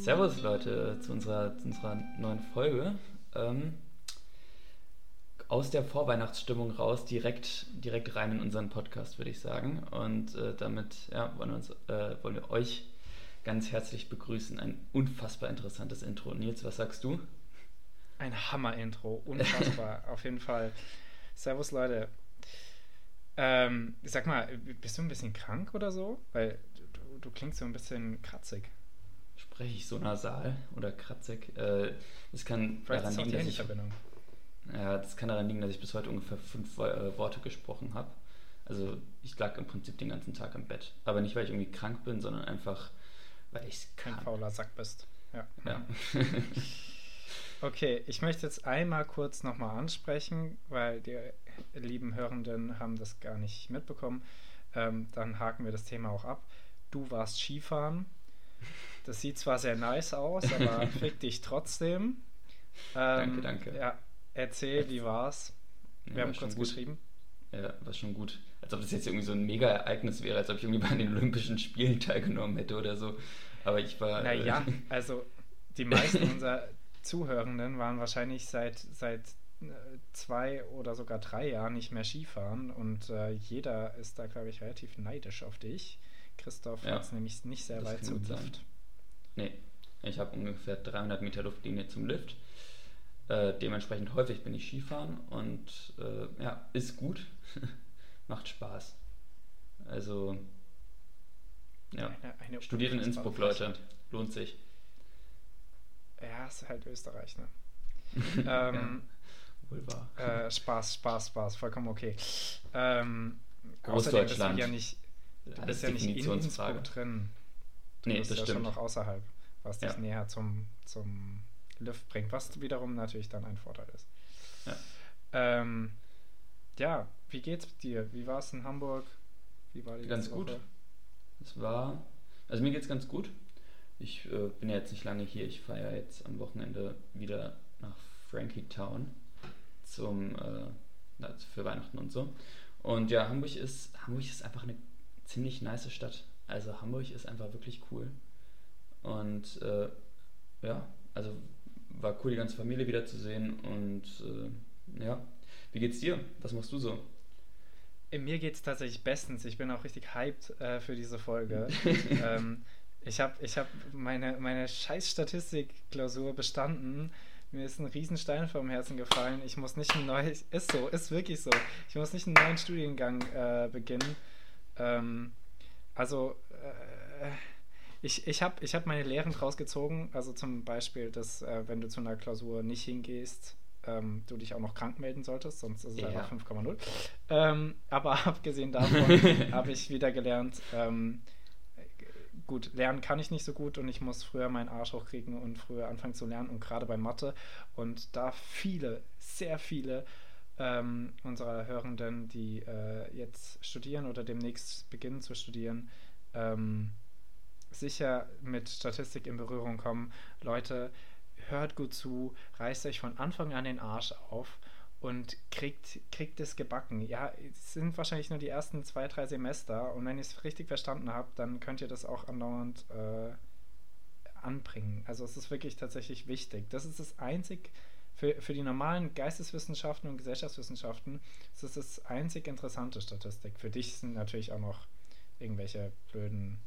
Servus Leute zu unserer, zu unserer neuen Folge. Ähm, aus der Vorweihnachtsstimmung raus direkt, direkt rein in unseren Podcast, würde ich sagen. Und äh, damit ja, wollen, wir uns, äh, wollen wir euch ganz herzlich begrüßen. Ein unfassbar interessantes Intro. Nils, was sagst du? Ein Hammer-Intro, unfassbar, auf jeden Fall. Servus Leute. Ähm, sag mal, bist du ein bisschen krank oder so? Weil du, du klingst so ein bisschen kratzig. Spreche ich so nasal oder kratzig? Äh, das kann Vielleicht daran liegen, dass ich, ja, das kann daran liegen, dass ich bis heute ungefähr fünf äh, Worte gesprochen habe. Also ich lag im Prinzip den ganzen Tag im Bett. Aber nicht, weil ich irgendwie krank bin, sondern einfach, weil ich Kein kann. fauler Sack bist. Ja. Ja. Okay, ich möchte jetzt einmal kurz nochmal ansprechen, weil die lieben Hörenden haben das gar nicht mitbekommen. Ähm, dann haken wir das Thema auch ab. Du warst Skifahren. Das sieht zwar sehr nice aus, aber fick dich trotzdem. Danke, Ähm, danke. Ja, erzähl, wie war's? Ja, Wir war haben kurz gut. geschrieben. Ja, war schon gut. Als ob das jetzt irgendwie so ein Mega-Ereignis wäre, als ob ich irgendwie bei den Olympischen Spielen teilgenommen hätte oder so. Aber ich war. äh, Naja, also die meisten unserer Zuhörenden waren wahrscheinlich seit, seit äh, zwei oder sogar drei Jahren nicht mehr Skifahren und äh, jeder ist da, glaube ich, relativ neidisch auf dich. Christoph Ja, hat es nämlich nicht sehr weit kann zum gut sein. Lift. Nee, ich habe ungefähr 300 Meter Luftlinie zum Lift. Äh, dementsprechend häufig bin ich Skifahren und äh, ja, ist gut. Macht Spaß. Also, ja. Eine, eine Studiert in Innsbruck, Leute. Lohnt sich. Ja, ist halt Österreich, ne? ja, ähm, wohl wahr. äh, Spaß, Spaß, Spaß, vollkommen okay. Ähm, außerdem bist du Großdeutschland. ja nicht, du bist ja nicht in. Innsbruck drin. Du Nee, bist das ja schon stimmt. noch außerhalb, was dich Ja. näher zum, zum Lift bringt, was wiederum natürlich dann ein Vorteil ist. Ja. Ähm, ja, wie geht's dir? Wie war es in Hamburg? Wie war die Ganz gut. Woche? Es war, also mir geht's ganz gut. Ich äh, bin ja jetzt nicht lange hier. Ich fahre ja jetzt am Wochenende wieder nach Frankie Town zum äh, für Weihnachten und so. Und ja, Hamburg ist Hamburg ist einfach eine ziemlich nice Stadt. Also Hamburg ist einfach wirklich cool. Und äh, ja, also war cool, die ganze Familie wiederzusehen. Und äh, ja, wie geht's dir? Was machst du so? Äh, Mir geht es tatsächlich bestens. Ich bin auch richtig hyped äh, für diese Folge. ähm, ich habe ich hab meine, meine scheiß Statistik-Klausur bestanden. Mir ist ein Riesenstein vom Herzen gefallen. Ich muss nicht ein neues, ist so, ist wirklich so. Ich muss nicht einen neuen Studiengang äh, beginnen. Ähm, also, äh, ich, ich habe ich hab meine Lehren draus gezogen. Also zum Beispiel, dass, äh, wenn du zu einer Klausur nicht hingehst, ähm, du dich auch noch krank melden solltest, sonst ist es Ja. einfach 5,0. Ähm, aber abgesehen davon habe ich wieder gelernt, ähm, gut, lernen kann ich nicht so gut und ich muss früher meinen Arsch hochkriegen und früher anfangen zu lernen und gerade bei Mathe. Und da viele, sehr viele ähm, unserer Hörenden, die äh, jetzt studieren oder demnächst beginnen zu studieren, ähm, sicher mit Statistik in Berührung kommen. Leute, hört gut zu, reißt euch von Anfang an den Arsch auf und kriegt, kriegt es gebacken. Ja, es sind wahrscheinlich nur die ersten zwei, drei Semester und wenn ihr es richtig verstanden habt, dann könnt ihr das auch andauernd äh, anbringen. Also es ist wirklich tatsächlich wichtig. Das ist das einzig, für, für die normalen Geisteswissenschaften und Gesellschaftswissenschaften, das ist das einzig interessante Statistik. Für dich sind natürlich auch noch irgendwelche blöden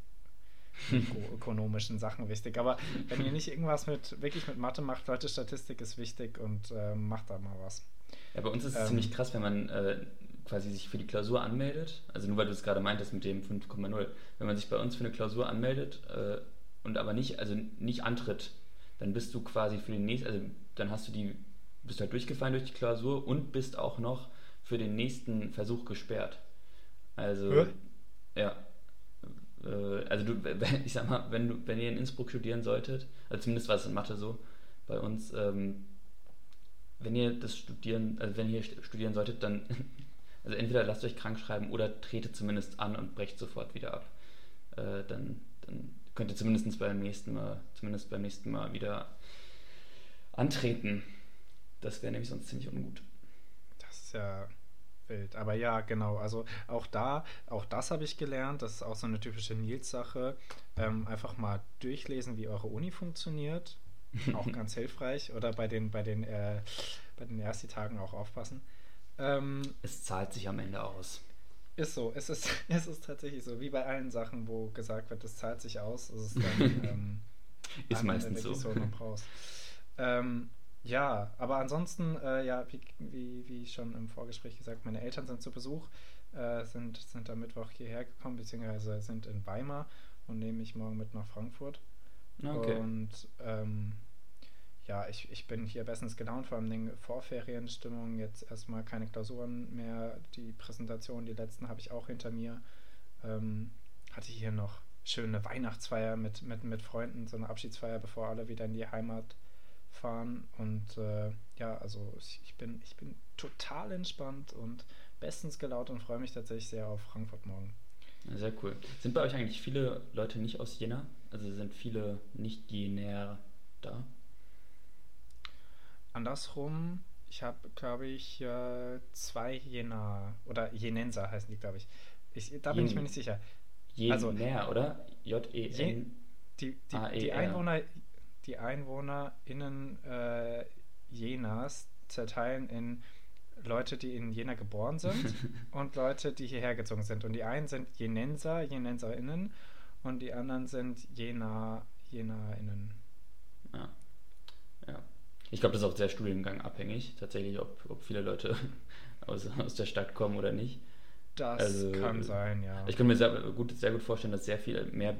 öko- ökonomischen Sachen wichtig. Aber wenn ihr nicht irgendwas mit wirklich mit Mathe macht, Leute, Statistik ist wichtig und äh, macht da mal was. Ja, bei uns ist es Ähm, ziemlich krass, wenn man äh, quasi sich für die Klausur anmeldet. Also nur weil du es gerade meintest mit dem 5,0. Wenn man sich bei uns für eine Klausur anmeldet äh, und aber nicht, also nicht antritt, dann bist du quasi für den nächsten, also dann hast du die, bist halt durchgefallen durch die Klausur und bist auch noch für den nächsten Versuch gesperrt. Also Hä? ja. Äh, also du, ich sag mal, wenn du, wenn ihr in Innsbruck studieren solltet, also zumindest war es in Mathe so, bei uns, ähm, wenn ihr das studieren, also wenn ihr st- studieren solltet, dann, also entweder lasst euch krank schreiben oder tretet zumindest an und brecht sofort wieder ab. Äh, dann, dann könnt ihr zumindest beim nächsten Mal, zumindest beim nächsten Mal wieder antreten. Das wäre nämlich sonst ziemlich ungut. Das ist ja Wild. Aber ja, genau. Also auch da, auch das habe ich gelernt. Das ist auch so eine typische Nils-Sache. Ähm, einfach mal durchlesen, wie eure Uni funktioniert. Auch ganz hilfreich. Oder bei den, bei den, äh, bei den ersten Tagen auch aufpassen. Ähm, es zahlt sich am Ende aus. Ist so, es ist, es ist tatsächlich so, wie bei allen Sachen, wo gesagt wird, es zahlt sich aus, ist es dann ähm, ist meistens so. Ähm, ja, aber ansonsten, äh, ja, wie, wie, wie schon im Vorgespräch gesagt, meine Eltern sind zu Besuch, äh, sind, sind am Mittwoch hierher gekommen, beziehungsweise sind in Weimar und nehme mich morgen mit nach Frankfurt. Okay. Und ähm, ja, ich, ich bin hier bestens gelaunt, vor allem den Vorferienstimmung. Jetzt erstmal keine Klausuren mehr. Die Präsentation, die letzten habe ich auch hinter mir. Ähm, hatte hier noch schöne Weihnachtsfeier mit, mit, mit Freunden, so eine Abschiedsfeier, bevor alle wieder in die Heimat fahren. Und äh, ja, also ich bin, ich bin total entspannt und bestens gelaunt und freue mich tatsächlich sehr auf Frankfurt morgen. Sehr cool. Sind bei euch eigentlich viele Leute nicht aus Jena? Also sind viele nicht Jener da? Andersrum, ich habe, glaube ich, äh, zwei Jena oder Jenenser heißen die, glaube ich. ich. Da bin Jen ich mir nicht sicher. Jener, also, oder? J-E-N. Die, die, e die, Einwohner, die EinwohnerInnen äh, Jenas zerteilen in Leute, die in Jena geboren sind und Leute, die hierher gezogen sind. Und die einen sind Jenenser, JenenserInnen und die anderen sind Jena, JenaInnen. Ja. Ja. Ich glaube, das ist auch sehr Studiengang abhängig, tatsächlich, ob, ob viele Leute aus, aus der Stadt kommen oder nicht. Das also, kann sein, ja. Ich kann mir sehr gut, sehr gut vorstellen, dass sehr viel mehr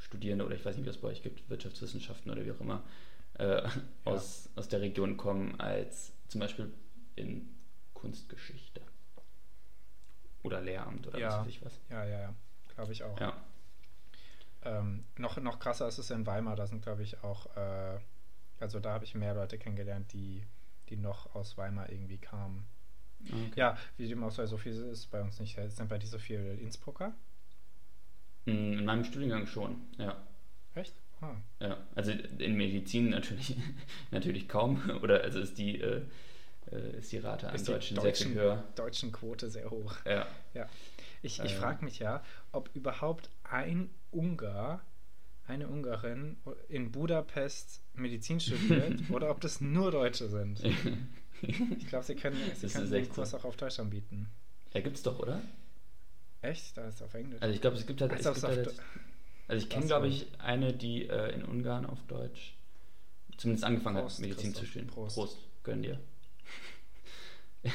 BWL-Studierende oder ich weiß nicht, wie es bei euch gibt, Wirtschaftswissenschaften oder wie auch immer, äh, ja. aus, aus der Region kommen, als zum Beispiel in Kunstgeschichte. Oder Lehramt oder ja. was weiß ich was. Ja, ja, ja. Glaube ich auch. Ja. Ähm, noch, noch krasser ist es in Weimar, da sind, glaube ich, auch äh, also da habe ich mehr Leute kennengelernt, die, die noch aus Weimar irgendwie kamen. Okay. Ja, wie dem auch sei, so viel ist bei uns nicht. Sind bei dir so viele Innsbrucker? Mm, in meinem Studiengang schon, ja. Echt? Ah. Ja, also in Medizin natürlich, natürlich kaum. Oder also ist die, äh, äh ist die Rate an Deutschen, Deutschen, sehr höher. deutschen Quote sehr hoch. Ja. ja. Ich, ich äh, frage mich ja, ob überhaupt ein Ungar eine Ungarin in Budapest Medizin studiert oder ob das nur Deutsche sind. ich glaube, sie können, sie können den Kurs so. auch auf Deutsch anbieten. Ja, gibt's doch, oder? Echt? Da ist es auf Englisch. Also ich glaube, es gibt halt. Also, es gibt halt also ich kenne, glaube ich, eine, die äh, in Ungarn auf Deutsch zumindest angefangen Prost, hat, Medizin Christoph. zu studieren. Prost. Prost, gönn dir.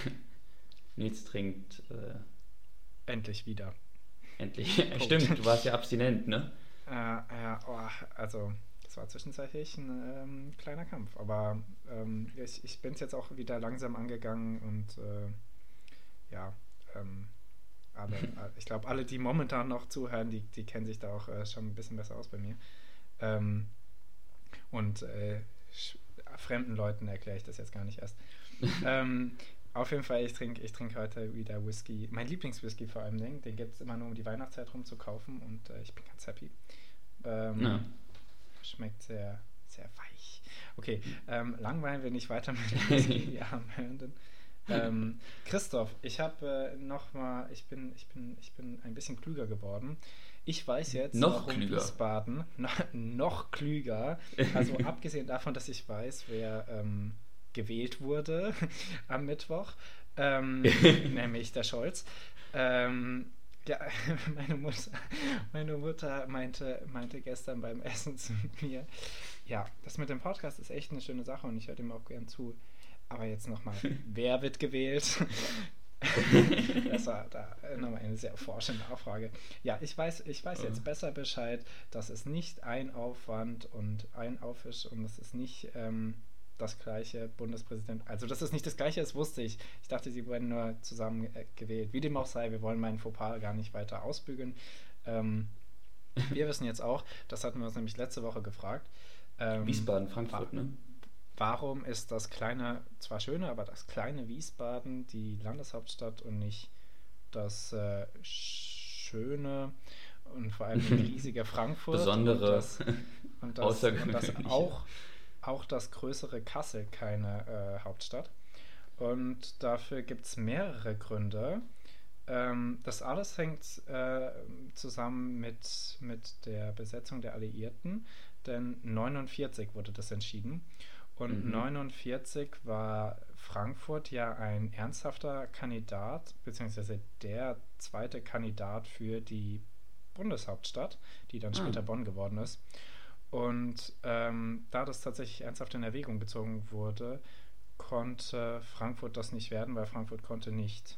Nils trinkt. Äh, Endlich wieder. Endlich. Stimmt, du warst ja abstinent, ne? Äh, ja, oh, also das war zwischenzeitlich ein ähm, kleiner Kampf, aber ähm, ich, ich bin es jetzt auch wieder langsam angegangen und äh, ja, ähm, alle, ich glaube, alle, die momentan noch zuhören, die, die kennen sich da auch äh, schon ein bisschen besser aus bei mir. Ähm, und äh, fremden Leuten erkläre ich das jetzt gar nicht erst. ähm, auf jeden Fall, ich trinke ich trink heute wieder Whisky. Mein Lieblingswhisky vor allem, den, den gibt es immer nur um die Weihnachtszeit rum zu kaufen und äh, ich bin ganz happy. Ähm, ja. Schmeckt sehr, sehr weich. Okay, ähm, langweilen wir nicht weiter mit Whisky, Hörenden. Ähm, Christoph, ich habe äh, noch mal, ich bin, ich bin, ich bin ein bisschen klüger geworden. Ich weiß jetzt, noch klüger. Wiesbaden noch, noch klüger. Also abgesehen davon, dass ich weiß, wer ähm, gewählt wurde am Mittwoch, ähm, nämlich der Scholz. Ähm, ja, meine Mutter, meine Mutter meinte, meinte gestern beim Essen zu mir, ja, das mit dem Podcast ist echt eine schöne Sache und ich höre dem auch gern zu. Aber jetzt nochmal, wer wird gewählt? das war da nochmal eine sehr forschende Nachfrage. Ja, ich weiß, ich weiß jetzt besser Bescheid, dass es nicht ein Aufwand und ein Aufwisch und es ist nicht ähm, das gleiche Bundespräsident. Also, dass es nicht das gleiche ist, wusste ich. Ich dachte, sie wurden nur zusammen äh, gewählt. Wie dem auch sei, wir wollen meinen Fauxpas gar nicht weiter ausbügeln. Ähm, wir wissen jetzt auch, das hatten wir uns nämlich letzte Woche gefragt. Ähm, Wiesbaden, Frankfurt, ne? Warum ist das kleine, zwar schöne, aber das kleine Wiesbaden die Landeshauptstadt und nicht das äh, schöne und vor allem riesige Frankfurt? Besondere, und das, und das, und das auch auch das größere Kassel keine äh, Hauptstadt. Und dafür gibt es mehrere Gründe. Ähm, das alles hängt äh, zusammen mit, mit der Besetzung der Alliierten, denn 49 wurde das entschieden. Und mhm. 49 war Frankfurt ja ein ernsthafter Kandidat, beziehungsweise der zweite Kandidat für die Bundeshauptstadt, die dann später ah. Bonn geworden ist. Und ähm, da das tatsächlich ernsthaft in Erwägung gezogen wurde, konnte Frankfurt das nicht werden, weil Frankfurt konnte nicht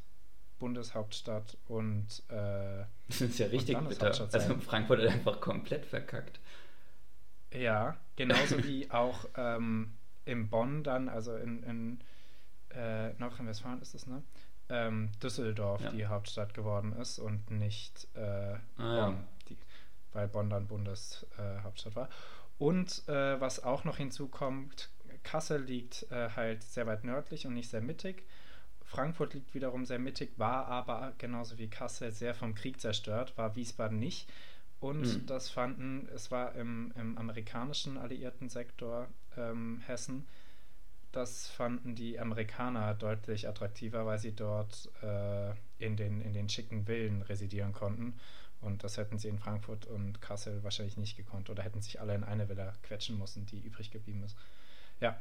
Bundeshauptstadt und äh, Das ist ja richtig bitter. Also Frankfurt hat einfach komplett verkackt. Ja, genauso wie auch ähm, in Bonn dann, also in, in äh, Nordrhein-Westfalen ist es, ne? Ähm, Düsseldorf ja. die Hauptstadt geworden ist und nicht äh, ah, Bonn, ja. die, weil Bonn dann Bundeshauptstadt war. Und äh, was auch noch hinzukommt, Kassel liegt äh, halt sehr weit nördlich und nicht sehr mittig. Frankfurt liegt wiederum sehr mittig, war aber genauso wie Kassel sehr vom Krieg zerstört, war Wiesbaden nicht. Und mhm. das fanden, es war im, im amerikanischen alliierten Sektor ähm, Hessen, das fanden die Amerikaner deutlich attraktiver, weil sie dort äh, in, den, in den schicken Villen residieren konnten. Und das hätten sie in Frankfurt und Kassel wahrscheinlich nicht gekonnt oder hätten sich alle in eine Villa quetschen müssen, die übrig geblieben ist. Ja,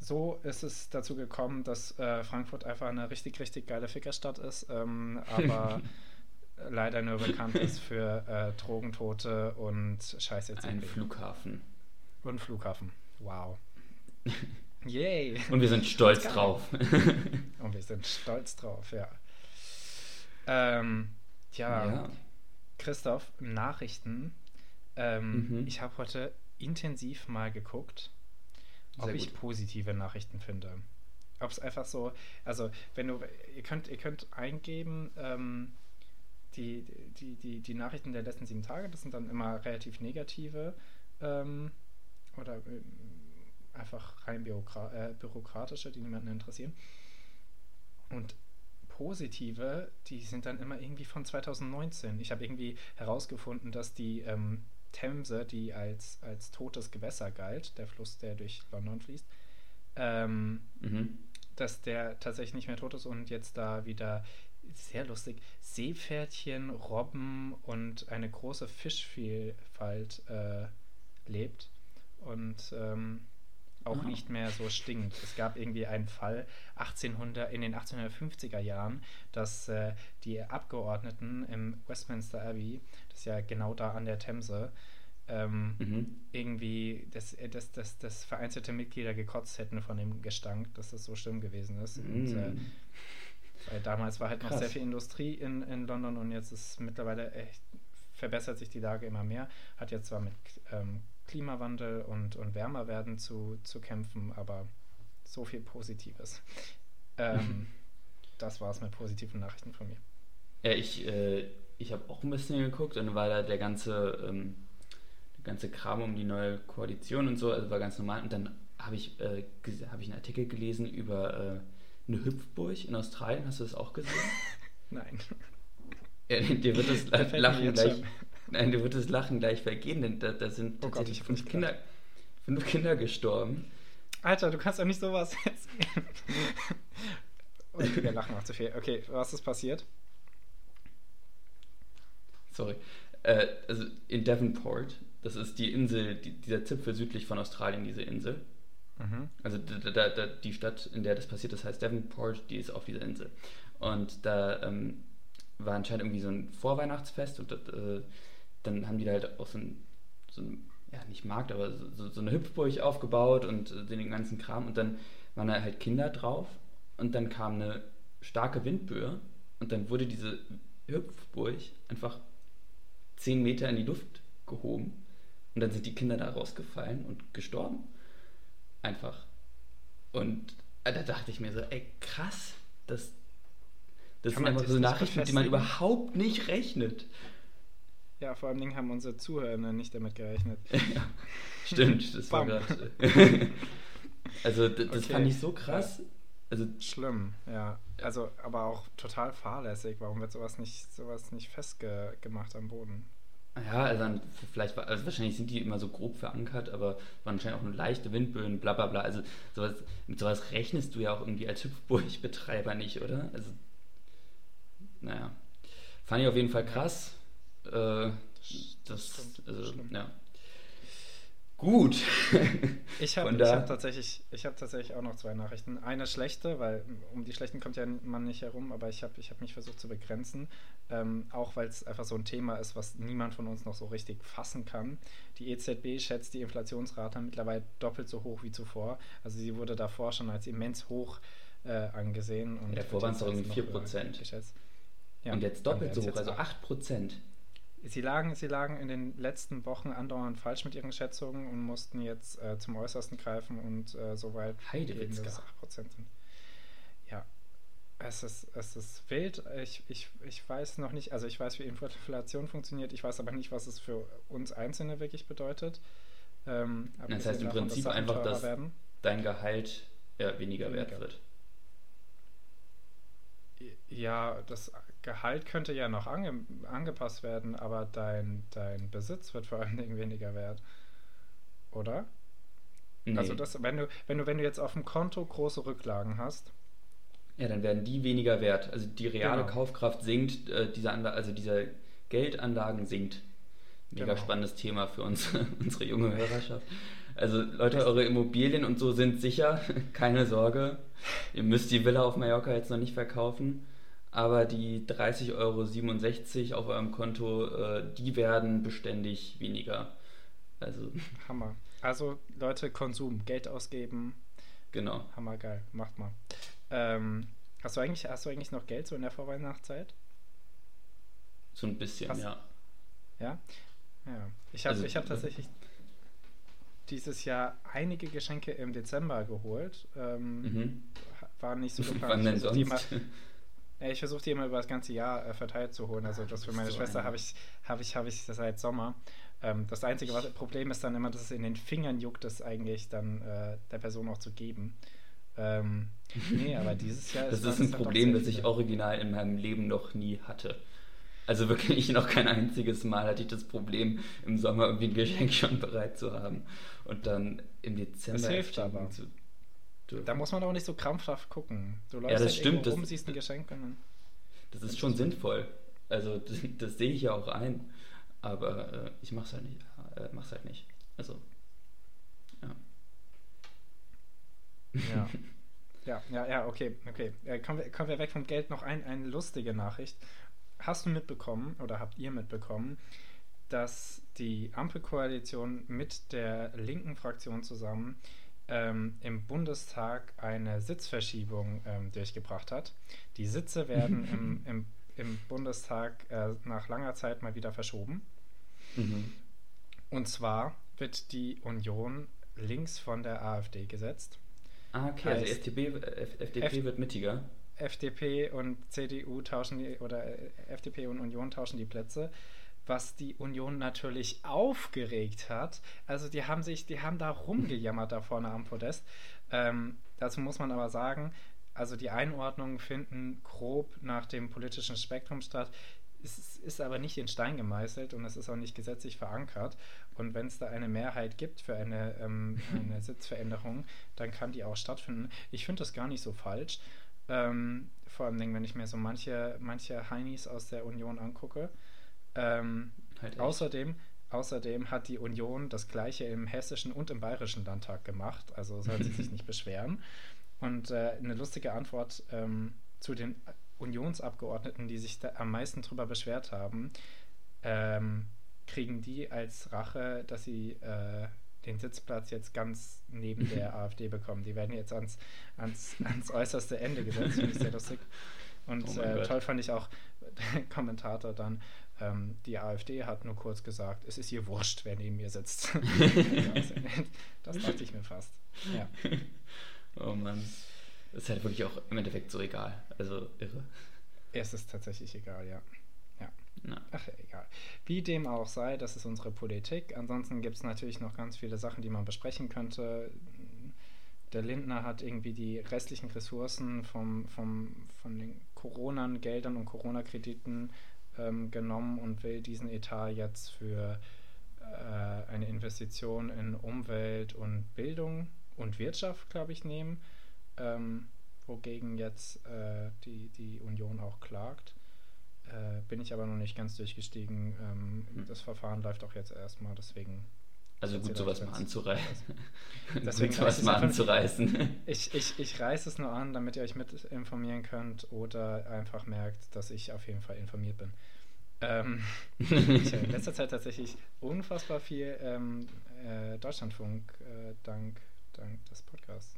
so ist es dazu gekommen, dass äh, Frankfurt einfach eine richtig, richtig geile Fickerstadt ist, ähm, aber leider nur bekannt ist für äh, Drogentote und Scheiße. Ein Flughafen. Und Flughafen. Wow. Yay. Und wir sind stolz drauf. und wir sind stolz drauf, ja. Ähm, ja, ja, Christoph, Nachrichten. Ähm, mhm. Ich habe heute intensiv mal geguckt ob ich positive Nachrichten finde. Ob es einfach so, also wenn du, ihr könnt, ihr könnt eingeben, ähm, die, die, die, die Nachrichten der letzten sieben Tage, das sind dann immer relativ negative ähm, oder äh, einfach rein äh, bürokratische, die niemanden interessieren. Und positive, die sind dann immer irgendwie von 2019. Ich habe irgendwie herausgefunden, dass die ähm, Themse, die als, als totes Gewässer galt, der Fluss, der durch London fließt, ähm, mhm. dass der tatsächlich nicht mehr tot ist und jetzt da wieder sehr lustig Seepferdchen, Robben und eine große Fischvielfalt äh, lebt und ähm, auch oh. nicht mehr so stinkt. Es gab irgendwie einen Fall 1800, in den 1850er Jahren, dass äh, die Abgeordneten im Westminster Abbey ist ja genau da an der Themse, ähm, mhm. irgendwie, dass, äh, dass, dass, dass vereinzelte Mitglieder gekotzt hätten von dem Gestank, dass das so schlimm gewesen ist. Mhm. Und, äh, weil damals war halt Krass. noch sehr viel Industrie in, in London und jetzt ist mittlerweile echt, verbessert sich die Lage immer mehr. Hat jetzt zwar mit ähm, Klimawandel und, und Wärmerwerden zu, zu kämpfen, aber so viel Positives. Ähm, mhm. Das war es mit positiven Nachrichten von mir. Ja, ich, äh, ich habe auch ein bisschen geguckt und war da der ganze, ähm, der ganze Kram um die neue Koalition und so, also war ganz normal. Und dann habe ich, äh, hab ich einen Artikel gelesen über äh, eine Hüpfburg in Australien. Hast du das auch gesehen? Nein. Ja, dir wird das Lachen gleich. Nein, wird das Lachen gleich vergehen, denn da, da sind oh tatsächlich Gott, fünf, Kinder, fünf Kinder gestorben. Alter, du kannst doch nicht sowas erzählen. Und wir lachen auch zu viel. Okay, was ist passiert? sorry, äh, also in Devonport, das ist die Insel, die, dieser Zipfel südlich von Australien, diese Insel. Mhm. Also da, da, da, die Stadt, in der das passiert, das heißt Devonport, die ist auf dieser Insel. Und da ähm, war anscheinend irgendwie so ein Vorweihnachtsfest und äh, dann haben die da halt auch so ein, so ein ja nicht Markt, aber so, so eine Hüpfburg aufgebaut und äh, den ganzen Kram und dann waren da halt Kinder drauf und dann kam eine starke Windböe und dann wurde diese Hüpfburg einfach zehn Meter in die Luft gehoben und dann sind die Kinder da rausgefallen und gestorben. Einfach. Und äh, da dachte ich mir so, ey, krass, das, das sind einfach so Nachrichten, mit denen man überhaupt nicht rechnet. Ja, vor allem haben unsere Zuhörer nicht damit gerechnet. ja, stimmt, das war gerade. also, das okay. fand ich so krass. Also, Schlimm, ja. Also, aber auch total fahrlässig. Warum wird sowas nicht, sowas nicht festgemacht am Boden? Ja, also dann vielleicht, also wahrscheinlich sind die immer so grob verankert, aber waren anscheinend auch nur leichte Windböen, bla bla bla. Also sowas, mit sowas rechnest du ja auch irgendwie als Hüpfburg-Betreiber nicht, oder? Also, naja. Fand ich auf jeden Fall krass. Äh, das, also, ja. Gut. Ich habe hab tatsächlich, hab tatsächlich auch noch zwei Nachrichten. Eine schlechte, weil um die schlechten kommt ja man nicht herum, aber ich habe ich hab mich versucht zu begrenzen. Ähm, auch weil es einfach so ein Thema ist, was niemand von uns noch so richtig fassen kann. Die EZB schätzt die Inflationsrate mittlerweile doppelt so hoch wie zuvor. Also sie wurde davor schon als immens hoch äh, angesehen. Und ja, davor waren es irgendwie 4%. Geschätzt. Ja, und jetzt doppelt so hoch, also 8%. Sie lagen, sie lagen in den letzten Wochen andauernd falsch mit ihren Schätzungen und mussten jetzt äh, zum Äußersten greifen und äh, so weit gehen, dass es 8% sind. Ja, es ist, es ist wild. Ich, ich, ich weiß noch nicht, also ich weiß, wie Inflation funktioniert, ich weiß aber nicht, was es für uns Einzelne wirklich bedeutet. Ähm, das heißt im davon, Prinzip dass einfach, dass werden. dein Gehalt ja, weniger, weniger wert wird. Ja, das Gehalt könnte ja noch ange angepasst werden, aber dein, dein Besitz wird vor allen Dingen weniger wert. Oder? Nee. Also das, wenn du, wenn du, wenn du jetzt auf dem Konto große Rücklagen hast. Ja, dann werden die weniger wert. Also die reale genau. Kaufkraft sinkt, äh, diese Anla also diese Geldanlagen sinkt. Mega genau. spannendes Thema für uns, unsere junge Hörerschaft. Also Leute, eure Immobilien und so sind sicher, keine Sorge. Ihr müsst die Villa auf Mallorca jetzt noch nicht verkaufen aber die 30,67 Euro auf eurem Konto, äh, die werden beständig weniger. Also. Hammer. Also Leute, Konsum, Geld ausgeben. Genau. Hammer geil, macht mal. Ähm, hast, du eigentlich, hast du eigentlich noch Geld so in der Vorweihnachtszeit? So ein bisschen, hast, ja. Ja? Ja. Ich habe also, hab tatsächlich dieses Jahr einige Geschenke im Dezember geholt. Ähm, mhm. War nicht so geplant. Wann denn sonst? Ich versuche die immer über das ganze Jahr äh, verteilt zu holen. Also das für meine so Schwester habe ich, habe ich, habe ich seit Sommer. Ähm, das einzige was, Problem ist dann immer, dass es in den Fingern juckt, das eigentlich dann äh, der Person auch zu geben. Ähm, nee, aber dieses Jahr ist Das ist ein Problem, das ich original in meinem Leben noch nie hatte. Also wirklich noch kein einziges Mal hatte ich das Problem, im Sommer irgendwie ein Geschenk schon bereit zu haben und dann im Dezember das hilft aber. zu. Da muss man auch nicht so krampfhaft gucken. Du läufst ja, das halt stimmt. rum, siehst ein Geschenk. Und das ist schon sinnvoll. Also das, das, sehe ich ja auch ein. Aber äh, ich mach's halt nicht. Äh, mach's halt nicht. Also, ja. Ja. ja, ja, ja, okay, okay. Äh, kommen, wir, kommen wir weg vom Geld. Noch ein, eine lustige Nachricht. Hast du mitbekommen oder habt ihr mitbekommen, dass die Ampelkoalition mit der linken Fraktion zusammen ähm, im Bundestag eine Sitzverschiebung ähm, durchgebracht hat. Die Sitze werden im, im, im Bundestag äh, nach langer Zeit mal wieder verschoben. Mhm. Und zwar wird die Union links von der AfD gesetzt. Ah, okay, also FDP, FDP F wird mittiger. FDP und CDU tauschen die, oder äh, FDP und Union tauschen die Plätze was die Union natürlich aufgeregt hat. Also die haben sich, die haben da rumgejammert da vorne am Podest. Ähm, dazu muss man aber sagen, also die Einordnungen finden grob nach dem politischen Spektrum statt. Es ist aber nicht in Stein gemeißelt und es ist auch nicht gesetzlich verankert. Und wenn es da eine Mehrheit gibt für eine, ähm, eine Sitzveränderung, dann kann die auch stattfinden. Ich finde das gar nicht so falsch. Ähm, vor allem, wenn ich mir so manche, manche Heinis aus der Union angucke. Ähm, halt außerdem, außerdem hat die Union das gleiche im hessischen und im bayerischen Landtag gemacht, also soll sie sich nicht beschweren. Und äh, eine lustige Antwort ähm, zu den Unionsabgeordneten, die sich am meisten darüber beschwert haben, ähm, kriegen die als Rache, dass sie äh, den Sitzplatz jetzt ganz neben der AfD bekommen. Die werden jetzt ans, ans, ans äußerste Ende gesetzt, finde ich sehr lustig. Und oh äh, toll fand ich auch der Kommentator dann, ähm, die AfD hat nur kurz gesagt, es ist ihr wurscht, wer neben mir sitzt. das dachte ich mir fast. Ja. Oh Mann. Das ist halt wirklich auch im Endeffekt so egal. Also irre. Es ist tatsächlich egal, ja. ja. Na. Ach, egal. Wie dem auch sei, das ist unsere Politik. Ansonsten gibt es natürlich noch ganz viele Sachen, die man besprechen könnte. Der Lindner hat irgendwie die restlichen Ressourcen vom, vom, von den Corona-Geldern und Corona-Krediten ähm, genommen und will diesen Etat jetzt für äh, eine Investition in Umwelt und Bildung und Wirtschaft, glaube ich, nehmen, ähm, wogegen jetzt äh, die, die Union auch klagt. Äh, bin ich aber noch nicht ganz durchgestiegen. Ähm, hm. Das Verfahren läuft auch jetzt erstmal, deswegen. Also gut, sowas mal anzureißen. Deswegen sowas mal anzureißen. Ich, ich, ich reiße es nur an, damit ihr euch mit informieren könnt oder einfach merkt, dass ich auf jeden Fall informiert bin. Ähm, ich habe in letzter Zeit tatsächlich unfassbar viel ähm, äh, Deutschlandfunk äh, dank, dank des Podcasts.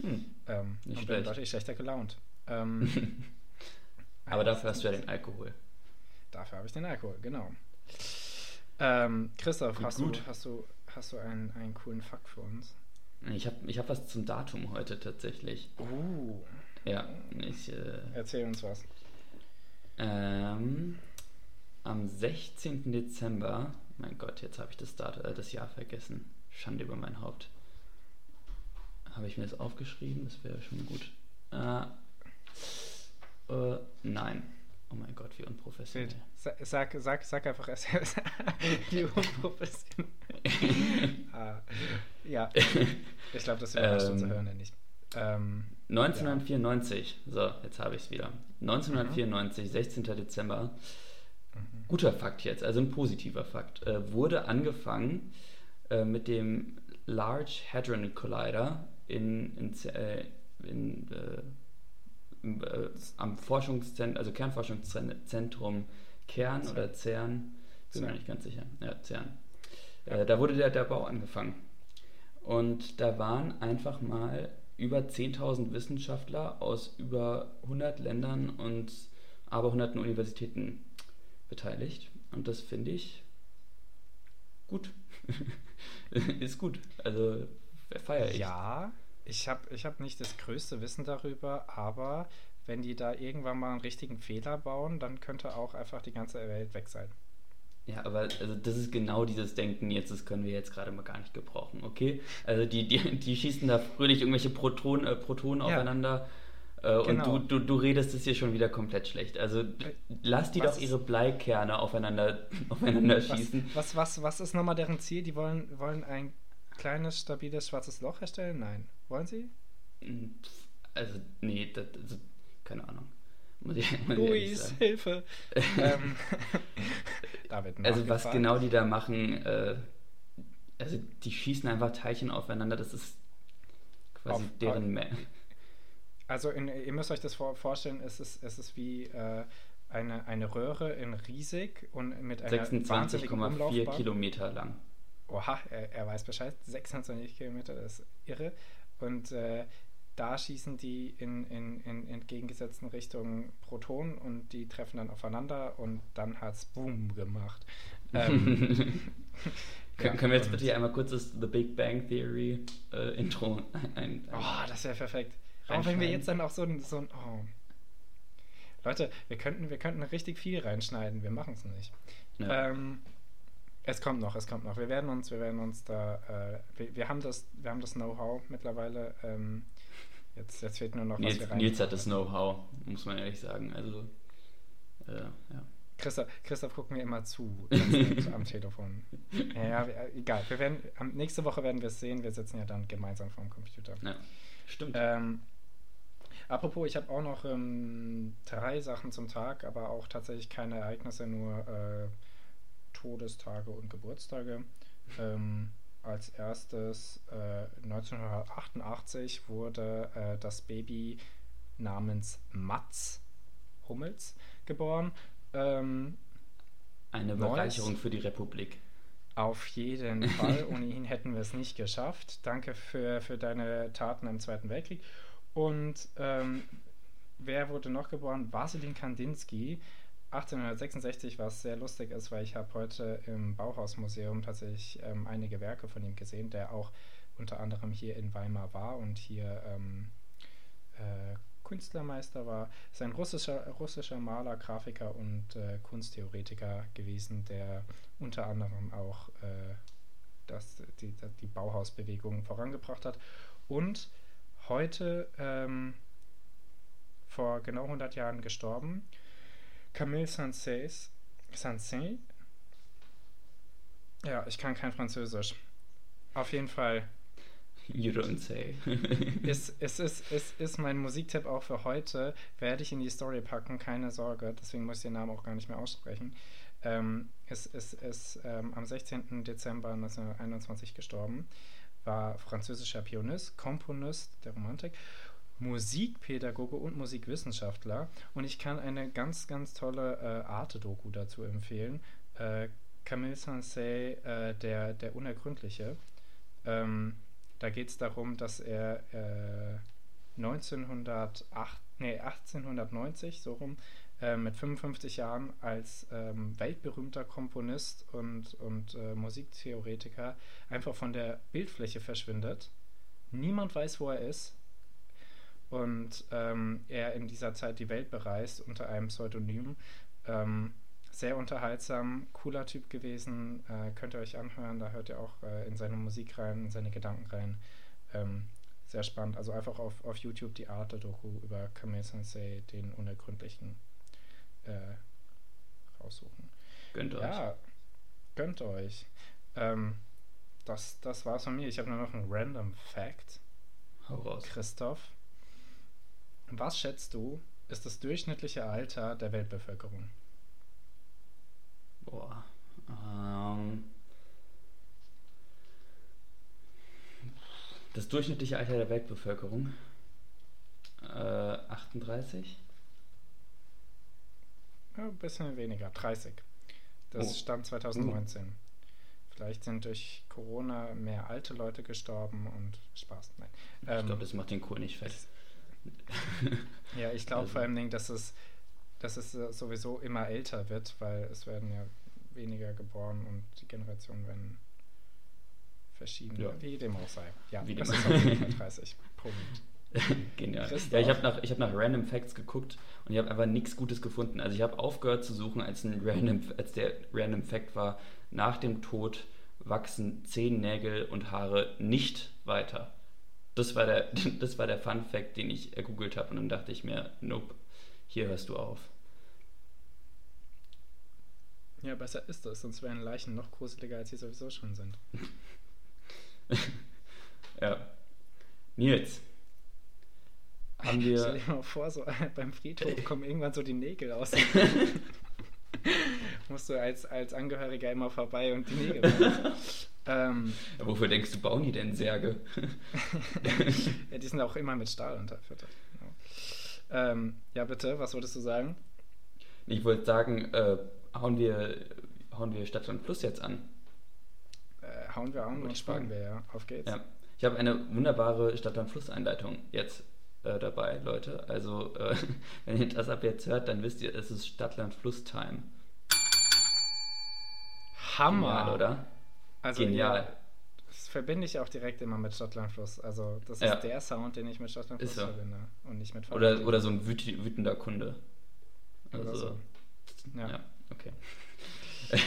Hm. Ähm, und bin deutlich schlechter gelaunt. Ähm, Aber dafür hast du ja den Alkohol. Dafür habe ich den Alkohol, genau. Ähm, Christoph, gut, hast, gut. Du, hast, du, hast du einen, einen coolen Fakt für uns? Ich habe ich hab was zum Datum heute tatsächlich. Uh. Ja, ich. Äh, Erzähl uns was. Ähm, am 16. Dezember, mein Gott, jetzt habe ich das, Dat äh, das Jahr vergessen. Schande über mein Haupt. Habe ich mir das aufgeschrieben? Das wäre schon gut. Äh, äh, nein. Oh mein Gott, wie unprofessionell. Sag, sag, sag einfach erst, wie unprofessionell. ah, ja, ich glaube, das überrascht ähm, unsere Hörer nicht. Ähm, 1994, ja. so, jetzt habe ich es wieder. 1994, mhm. 16. Dezember, mhm. guter Fakt jetzt, also ein positiver Fakt, äh, wurde angefangen äh, mit dem Large Hadron Collider in, in, äh, in am Forschungszentrum, also Kernforschungszentrum Kern oder CERN, bin mir nicht ganz sicher. Ja, CERN. Äh, da wurde der, der Bau angefangen. Und da waren einfach mal über 10.000 Wissenschaftler aus über 100 Ländern und aber hunderten Universitäten beteiligt. Und das finde ich gut. ist gut. Also feiere ich. Ja, ich habe ich hab nicht das größte Wissen darüber, aber wenn die da irgendwann mal einen richtigen Fehler bauen, dann könnte auch einfach die ganze Welt weg sein. Ja, aber also das ist genau dieses Denken jetzt, das können wir jetzt gerade mal gar nicht gebrauchen, okay? Also die, die, die schießen da fröhlich irgendwelche Protonen, äh, Protonen ja. aufeinander äh, genau. und du, du, du redest es hier schon wieder komplett schlecht. Also lass die was, doch ihre Bleikerne aufeinander, aufeinander schießen. Was, was, was, was ist nochmal deren Ziel? Die wollen, wollen ein kleines, stabiles schwarzes Loch herstellen? Nein. Wollen sie? Hm, also, nee, das, also, keine Ahnung. Luis, Hilfe! ähm, David also, was genau die da machen, äh, also, die schießen einfach Teilchen aufeinander, das ist quasi Auf, deren. Auf, also, in, ihr müsst euch das vorstellen, es ist, es ist wie. Äh, eine, eine Röhre in riesig und mit einer 26,4 Kilometer lang. Oha, er, er, weiß Bescheid. 26 Kilometer, das ist irre. Und äh, da schießen die in, in, in entgegengesetzten Richtungen Protonen und die treffen dann aufeinander und dann hat es Boom gemacht. Ähm, ja, können wir jetzt bitte hier einmal kurz das The Big Bang Theory äh, Intro ein, ein, Oh, das wäre perfekt. Auch wenn wir jetzt dann auch so ein, so ein oh. Leute, wir könnten, wir könnten richtig viel reinschneiden, wir machen es nicht. Ja. Ähm, es kommt noch, es kommt noch. Wir werden uns, wir werden uns da, äh, wir, wir, haben das, wir haben das Know-how mittlerweile. Ähm, jetzt, jetzt fehlt nur noch Nils, was rein. Nils hat das Know-how, muss man ehrlich sagen. Also, äh, ja. Christoph, Christoph guckt mir immer zu am Telefon. Ja, ja, egal. Wir werden, nächste Woche werden wir es sehen. Wir sitzen ja dann gemeinsam vorm Computer. Ja, stimmt. Ähm, apropos, ich habe auch noch ähm, drei Sachen zum Tag, aber auch tatsächlich keine Ereignisse, nur äh, Todestage und Geburtstage. Ähm, als erstes äh, 1988 wurde äh, das Baby namens Mats Hummels geboren. Ähm, Eine Bereicherung für die Republik. Auf jeden Fall. Ohne ihn hätten wir es nicht geschafft. Danke für, für deine Taten im Zweiten Weltkrieg. Und ähm, wer wurde noch geboren? Vasilin Kandinsky 1866, was sehr lustig ist, weil ich habe heute im Bauhausmuseum tatsächlich ähm, einige Werke von ihm gesehen, der auch unter anderem hier in Weimar war und hier ähm, äh, Künstlermeister war. Ist ein russischer, russischer Maler, Grafiker und äh, Kunsttheoretiker gewesen, der unter anderem auch äh, das, die, die Bauhausbewegung vorangebracht hat. Und heute, ähm, vor genau 100 Jahren gestorben, Camille Saint-Saëns. Saint-Saëns? Ja, ich kann kein Französisch. Auf jeden Fall. You don't say. ist, es, ist, es ist mein Musiktipp auch für heute. Werde ich in die Story packen, keine Sorge. Deswegen muss ich den Namen auch gar nicht mehr aussprechen. Ähm, ist ist, ist ähm, am 16. Dezember 1921 gestorben. War französischer Pianist, Komponist der Romantik, Musikpädagoge und Musikwissenschaftler. Und ich kann eine ganz, ganz tolle äh, Arte-Doku dazu empfehlen. Äh, Camille Saint-Say, äh, der, der Unergründliche. Ähm, da geht es darum, dass er äh, 1908, nee, 1890 so rum äh, mit 55 Jahren als ähm, weltberühmter Komponist und, und äh, Musiktheoretiker einfach von der Bildfläche verschwindet. Niemand weiß, wo er ist. Und ähm, er in dieser Zeit die Welt bereist unter einem Pseudonym. Ähm, sehr unterhaltsam, cooler Typ gewesen. Äh, könnt ihr euch anhören, da hört ihr auch äh, in seine Musik rein, in seine Gedanken rein. Ähm, sehr spannend. Also einfach auf, auf YouTube die Arte-Doku über Kamei Sensei, den Unergründlichen, äh, raussuchen. Gönnt euch. Ja, gönnt euch. Ähm, das, das war's von mir. Ich habe nur noch einen Random Fact. Hau raus. Christoph, was schätzt du, ist das durchschnittliche Alter der Weltbevölkerung? Boah. Ähm, das durchschnittliche Alter der Weltbevölkerung. Äh, 38? Ja, ein bisschen weniger, 30. Das Oh. stand 2019. Vielleicht sind durch Corona mehr alte Leute gestorben und Spaß. Nein. ich Ähm, glaube, das macht den Kohl nicht fett. Ja, ich glaube Also- vor allem, dass es, dass es äh, sowieso immer älter wird, weil es werden ja weniger geboren und die Generationen werden verschieden. Ja. Wie dem auch sei. Ja, Wie das dem ist auch- auf jeden Fall 30. Punkt. Genial. Christoph. Ja, ich habe nach, ich hab nach Random Facts geguckt und ich habe einfach nichts Gutes gefunden. Also ich habe aufgehört zu suchen, als, ein Random, als der Random Fact war, nach dem Tod wachsen Zehennägel und Haare nicht weiter. Das war der, das war der Fun Fact, den ich ergoogelt habe und dann dachte ich mir, nope, hier hörst du auf. Ja, besser ist es, sonst wären Leichen noch gruseliger, als sie sowieso schon sind. Ja. Nils, haben Stell wir... dir mal vor, so beim Friedhof kommen irgendwann so die Nägel aus. Musst du als, als Angehöriger immer vorbei und die Nägel machen. ähm, Ja, wofür denkst du, bauen die denn Särge? ja, die sind auch immer mit Stahl unterfüttert. Ja. Ähm, ja, bitte, was wolltest du sagen? Ich wollte sagen, äh, hauen, wir, hauen wir Stadtland Plus jetzt an. Äh, hauen wir an und fragen. wir, ja. Auf geht's. Ja, ich habe eine wunderbare Stadtland-Fluss-Einleitung jetzt äh, dabei, Leute. Also, äh, wenn ihr das ab jetzt hört, dann wisst ihr, es ist Stadtland-Fluss-Time. Hammer! Genial, oder? Also, Genial. Ja, das verbinde ich auch direkt immer mit Stadtlandfluss. Also, das ist Ja. der Sound, den ich mit Stadtlandfluss Ist so. verbinde. Und nicht mit Oder, oder so ein wüt wütender Kunde. Also, so. ja. Ja. okay.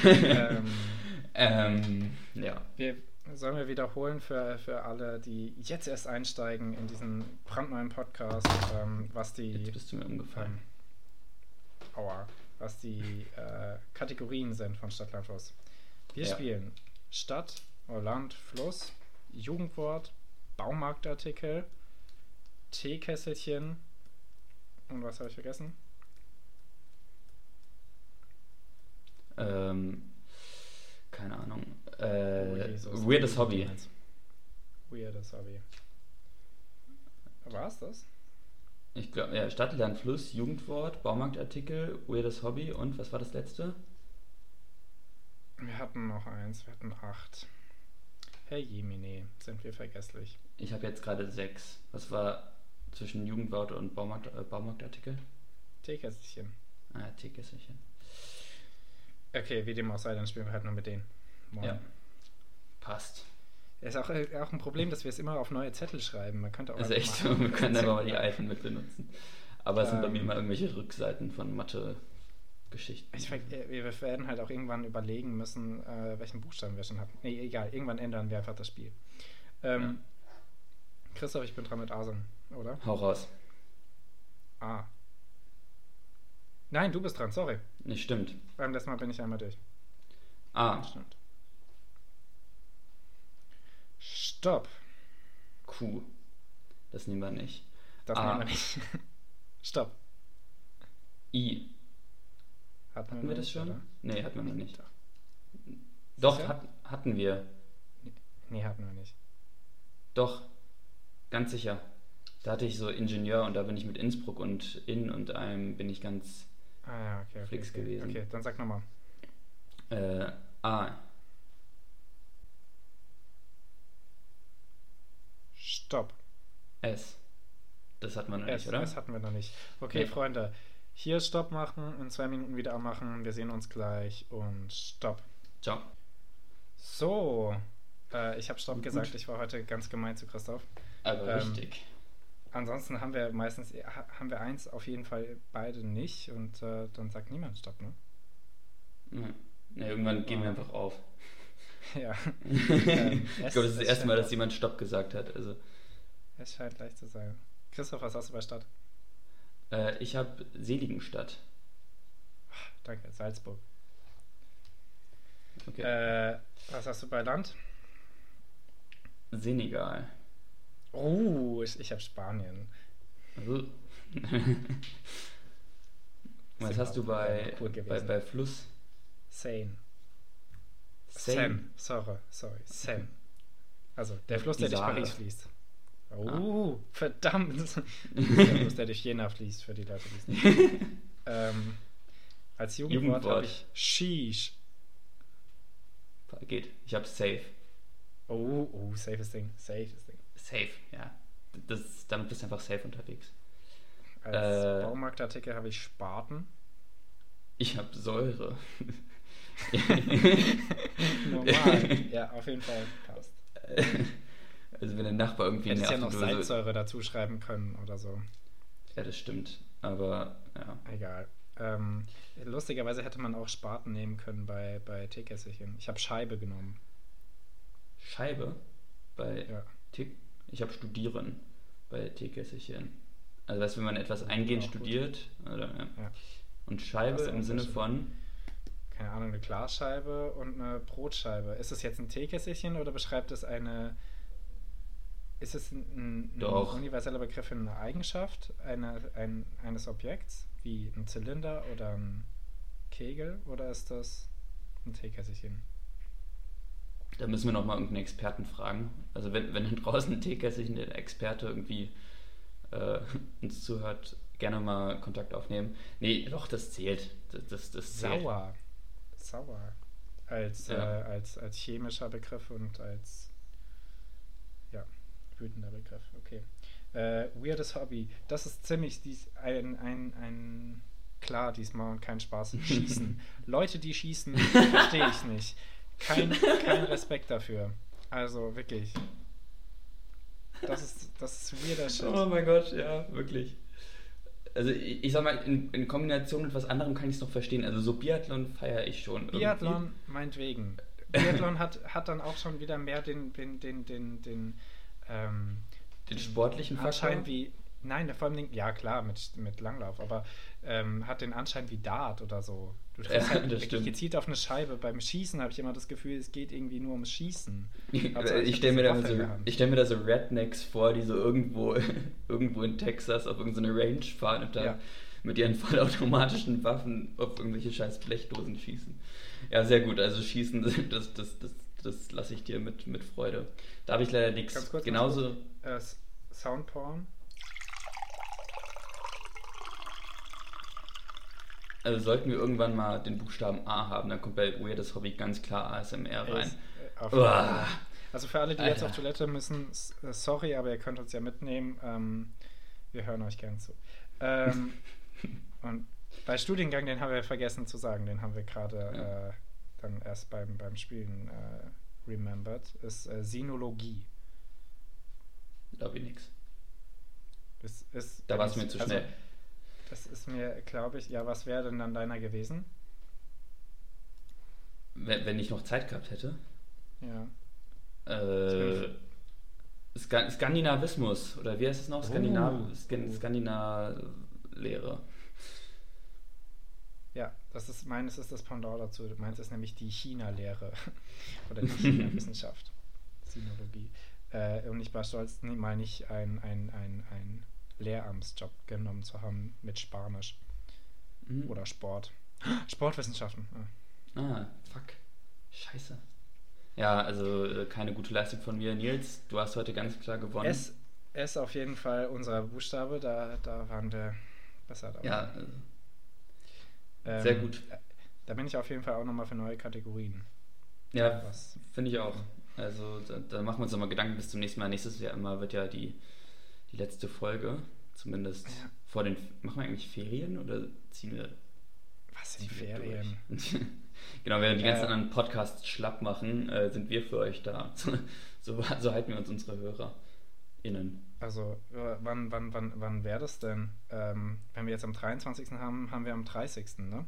ähm, ähm, ja. wir, sollen wir wiederholen für, für alle, die jetzt erst einsteigen in diesen brandneuen Podcast, ähm, was die. Jetzt bist du mir umgefallen. Ähm, aua, was die äh, Kategorien sind von Stadtlandfluss. Wir Ja. spielen Stadt, oder Land, Fluss, Jugendwort, Baumarktartikel, Teekesselchen und was habe ich vergessen? Ähm, keine Ahnung. Oh, Äh, Jesus. weirdes Hobby. Weirdes Hobby. War es das? Ich glaube, ja, Stadt, Land, Fluss, Jugendwort, Baumarktartikel, weirdes Hobby und was war das letzte? Wir hatten noch eins, wir hatten acht. Herr Jemine, sind wir vergesslich. Ich habe jetzt gerade sechs. Was war zwischen Jugendwort und Baumarkt, äh, Baumarktartikel? Teekesselchen. Ah, Teekesselchen. Okay, wie dem auch sei, dann spielen wir halt nur mit denen. Morgen. Ja. Passt. Ist auch, äh, auch ein Problem, dass wir es immer auf neue Zettel schreiben. Man könnte auch Das ist einfach echt wir können einfach mal die alten mit benutzen. Aber es sind bei Ähm. mir immer irgendwelche Rückseiten von Mathe-Geschichten. Ich, äh, wir werden halt auch irgendwann überlegen müssen, äh, welchen Buchstaben wir schon hatten. Nee, egal, irgendwann ändern wir einfach das Spiel. Ähm, Christoph, ich bin dran mit Asum, oder? Hau raus. A. Nein, du bist dran, sorry. Nicht stimmt. Beim letzten Mal bin ich einmal durch. A. Stimmt. Stopp. Q. Das nehmen wir nicht. Das Ah. nehmen wir nicht. Stopp. I. Hatten, Hatten wir das schon? oder? Nee, hatten wir noch nicht. Doch. Hat, hatten wir. Nee, hatten wir nicht. Doch. Ganz sicher. Da hatte ich so Ingenieur und da bin ich mit Innsbruck und in und einem bin ich ganz Ah ja, okay. okay Fix okay. gewesen. Okay, dann sag nochmal. äh, A. Stopp. S. Das hat man noch S, nicht, oder? S hatten wir noch nicht. Okay, Nee. Freunde. Hier Stopp machen, in zwei Minuten wieder anmachen. Wir sehen uns gleich und Stopp. Ciao. So. Äh, ich habe Stopp Gut. gesagt. Ich war heute ganz gemein zu Christoph. Aber Ähm, richtig. Ansonsten haben wir meistens ha- haben wir eins auf jeden Fall beide nicht und äh, dann sagt niemand Stopp, ne? Ja. Ja, irgendwann geben wir Ah. einfach auf. ja. ich Ähm, glaube, S- das ist das erste Mal, dass jemand Stopp gesagt hat. Also, Es scheint leicht zu sein. Christoph, was hast du bei Stadt? Äh, ich habe Seligenstadt. Danke, Salzburg. Okay. Äh, was hast du bei Land? Senegal. Oh, ich, ich habe Spanien. Also, Was hast du bei, bei, bei Fluss? Seine. Seine. Sen. Sorry, sorry. Sen. Also, der Fluss, der durch. Paris fließt. Oh, verdammt. der Fluss, der durch Jena fließt, für die Leute, die es nicht ähm, Als Jugendwort Jugendwort. habe ich Sheesh. Geht. Ich habe Safe. Oh, oh, safes Ding. Safes Ding. Safe, ja. Das, damit bist du einfach safe unterwegs. Als Äh. Baumarktartikel habe ich Spaten. Ich habe Säure. Normal. ja, auf jeden Fall passt. Also wenn der Nachbar irgendwie Hättest ja nervt noch oder so- Salzsäure dazu schreiben können oder so. Ja, das stimmt. Aber ja. Egal. Ähm, lustigerweise hätte man auch Spaten nehmen können bei, bei Teekesselchen. Ich habe Scheibe genommen. Scheibe bei Ja. Tick. Ich habe Studieren bei Teekesselchen. Also weißt du, wenn man etwas eingehend Auch gut. studiert, oder, ja. Ja. Und Scheibe im Sinne von Keine Ahnung, eine Glasscheibe und eine Brotscheibe. Ist es jetzt ein Teekesselchen oder beschreibt es eine. Ist es ein, ein, universeller Begriff für eine Eigenschaft eine, ein, eines Objekts, wie ein Zylinder oder ein Kegel, oder ist das ein Teekesselchen? Da müssen wir nochmal irgendeinen Experten fragen. Also wenn, wenn dann draußen ein Teekesselchen, der Experte irgendwie äh, uns zuhört, gerne mal Kontakt aufnehmen. Nee, doch, das zählt. Das, das, das zählt. Sauer. Sauer. Als, Ja. äh, als, als chemischer Begriff und als wütender Begriff. Okay. Äh, weirdes Hobby. Das ist ziemlich dies, ein, ein, ein klar diesmal und kein Spaß. Schießen. Leute, die schießen, verstehe ich nicht. Kein, kein Respekt dafür. Also wirklich. Das ist, das ist weirder Shit. Oh mein Gott, ja, wirklich. Also ich, ich sag mal, in, in Kombination mit was anderem kann ich es noch verstehen. Also so Biathlon feiere ich schon. irgendwie. Biathlon, meinetwegen. Biathlon hat, hat dann auch schon wieder mehr den, den, den, den, den, ähm, Den sportlichen Anschein wie. Nein, vor allem, ja klar, mit, mit Langlauf, aber ähm, hat den Anschein wie Dart oder so. Du triffst Ja, halt wirklich stimmt. gezielt auf eine Scheibe. Beim Schießen habe ich immer das Gefühl, es geht irgendwie nur ums Schießen. Ich, Also, ich stelle mir, so, ich stell mir da so Rednecks vor, die so irgendwo, irgendwo in Texas auf irgendeine Range fahren und da Ja. mit ihren vollautomatischen Waffen auf irgendwelche scheiß Blechdosen schießen. Ja, sehr gut. Also schießen, das, das, das, das lasse ich dir mit, mit Freude. Da habe ich leider nichts. Genauso. Äh, Soundporn. Also sollten wir irgendwann mal den Buchstaben A haben, dann kommt bei Weirdes Hobby ganz klar ASMR rein. Ist, äh. Also für alle, die jetzt Alter. auf Toilette müssen, äh, sorry, aber ihr könnt uns ja mitnehmen. Ähm, wir hören euch gern zu. Ähm, und bei Studiengang, den haben wir vergessen zu sagen, den haben wir gerade äh, dann erst beim, beim Spielen äh, remembered, ist äh, Sinologie. Da ich nichts. Ist, ist, Da war es mir zu also, schnell. Das ist mir, glaube ich, ja, was wäre denn dann deiner gewesen? Wenn, wenn ich noch Zeit gehabt hätte. Ja. Äh, Ska Skandinavismus, oder wie heißt es noch? Skandinav Oh. Skan Skandinavlehre. Das ist, meines ist das Pendant dazu. Meins ist nämlich die China-Lehre oder die China-Wissenschaft, Sinologie. Äh, und ich war stolz, nie- mal nicht einen ein, ein, ein Lehramtsjob genommen zu haben mit Spanisch Mhm. oder Sport. Sportwissenschaften. Ah. Ah, fuck. Scheiße. Ja, also äh, keine gute Leistung von mir. Nils, du hast heute ganz klar gewonnen. S, S auf jeden Fall unser Buchstabe, da, da waren wir besser dabei. ja, also, Ähm, sehr gut. Da bin ich auf jeden Fall auch nochmal für neue Kategorien. ja finde ich auch. Also da, da machen wir uns nochmal Gedanken bis zum nächsten Mal. Nächstes Jahr immer wird ja die, die letzte Folge. Zumindest Ja. vor den. Machen wir eigentlich Ferien oder ziehen wir Was sind Ferien? genau, während die ganzen Äh. anderen Podcasts schlapp machen, äh, sind wir für euch da. so, so halten wir uns unsere HörerInnen. Also, äh, wann, wann, wann, wann wäre das denn? Ähm, wenn wir jetzt am 23. haben, haben wir am 30. Ne?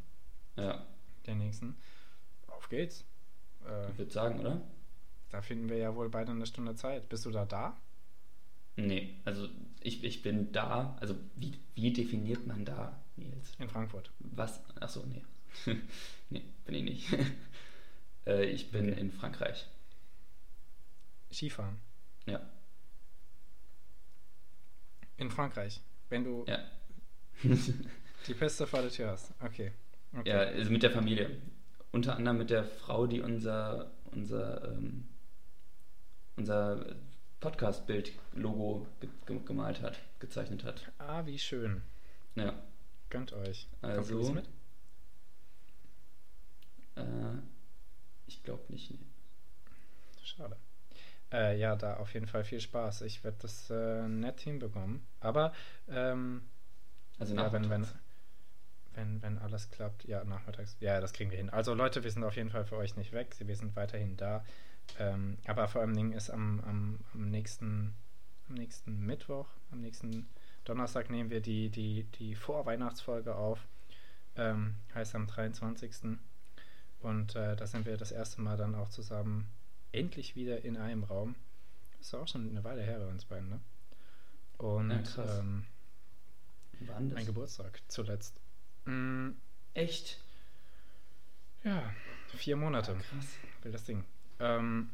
Ja, Den nächsten. Auf geht's. Äh, ich würde sagen, oder? da finden wir ja wohl beide eine Stunde Zeit. Bist du da da? Nee, also ich, ich bin da. Also wie, wie definiert man da, Nils? In Frankfurt. Was? Achso, nee. nee, bin ich nicht. äh, ich bin Okay. in Frankreich. Skifahren. Ja. In Frankreich. Wenn du Ja. die Piste vor der Tür hast. Okay. okay. Ja, also mit der Familie. Unter anderem mit der Frau, die unser, unser, ähm, unser Podcast-Bild-Logo ge ge gemalt hat, gezeichnet hat. Ah, wie schön. Ja. Gönnt euch. Kommt Also- Luis mit? Äh, ich glaube nicht. Nee. Schade. Äh, ja, da auf jeden Fall viel Spaß. Ich werde das äh, nett hinbekommen. Aber ähm, Also ja, wenn, wenn, wenn, wenn alles klappt, ja, nachmittags. Ja, das kriegen wir hin. Also Leute, wir sind auf jeden Fall für euch nicht weg. Wir sind weiterhin da. Ähm, aber vor allem Ding ist am, am, am nächsten am nächsten Mittwoch, am nächsten Donnerstag nehmen wir die, die, die Vorweihnachtsfolge auf. Ähm, heißt am 23. Und äh, da sind wir das erste Mal dann auch zusammen endlich wieder in einem Raum. Das ist auch schon eine Weile her bei uns beiden, ne? Und Ja, krass. ähm, Wann das? mein Geburtstag zuletzt. Mm, Echt? ja, vier Monate. Krass. will das Ding. Ähm,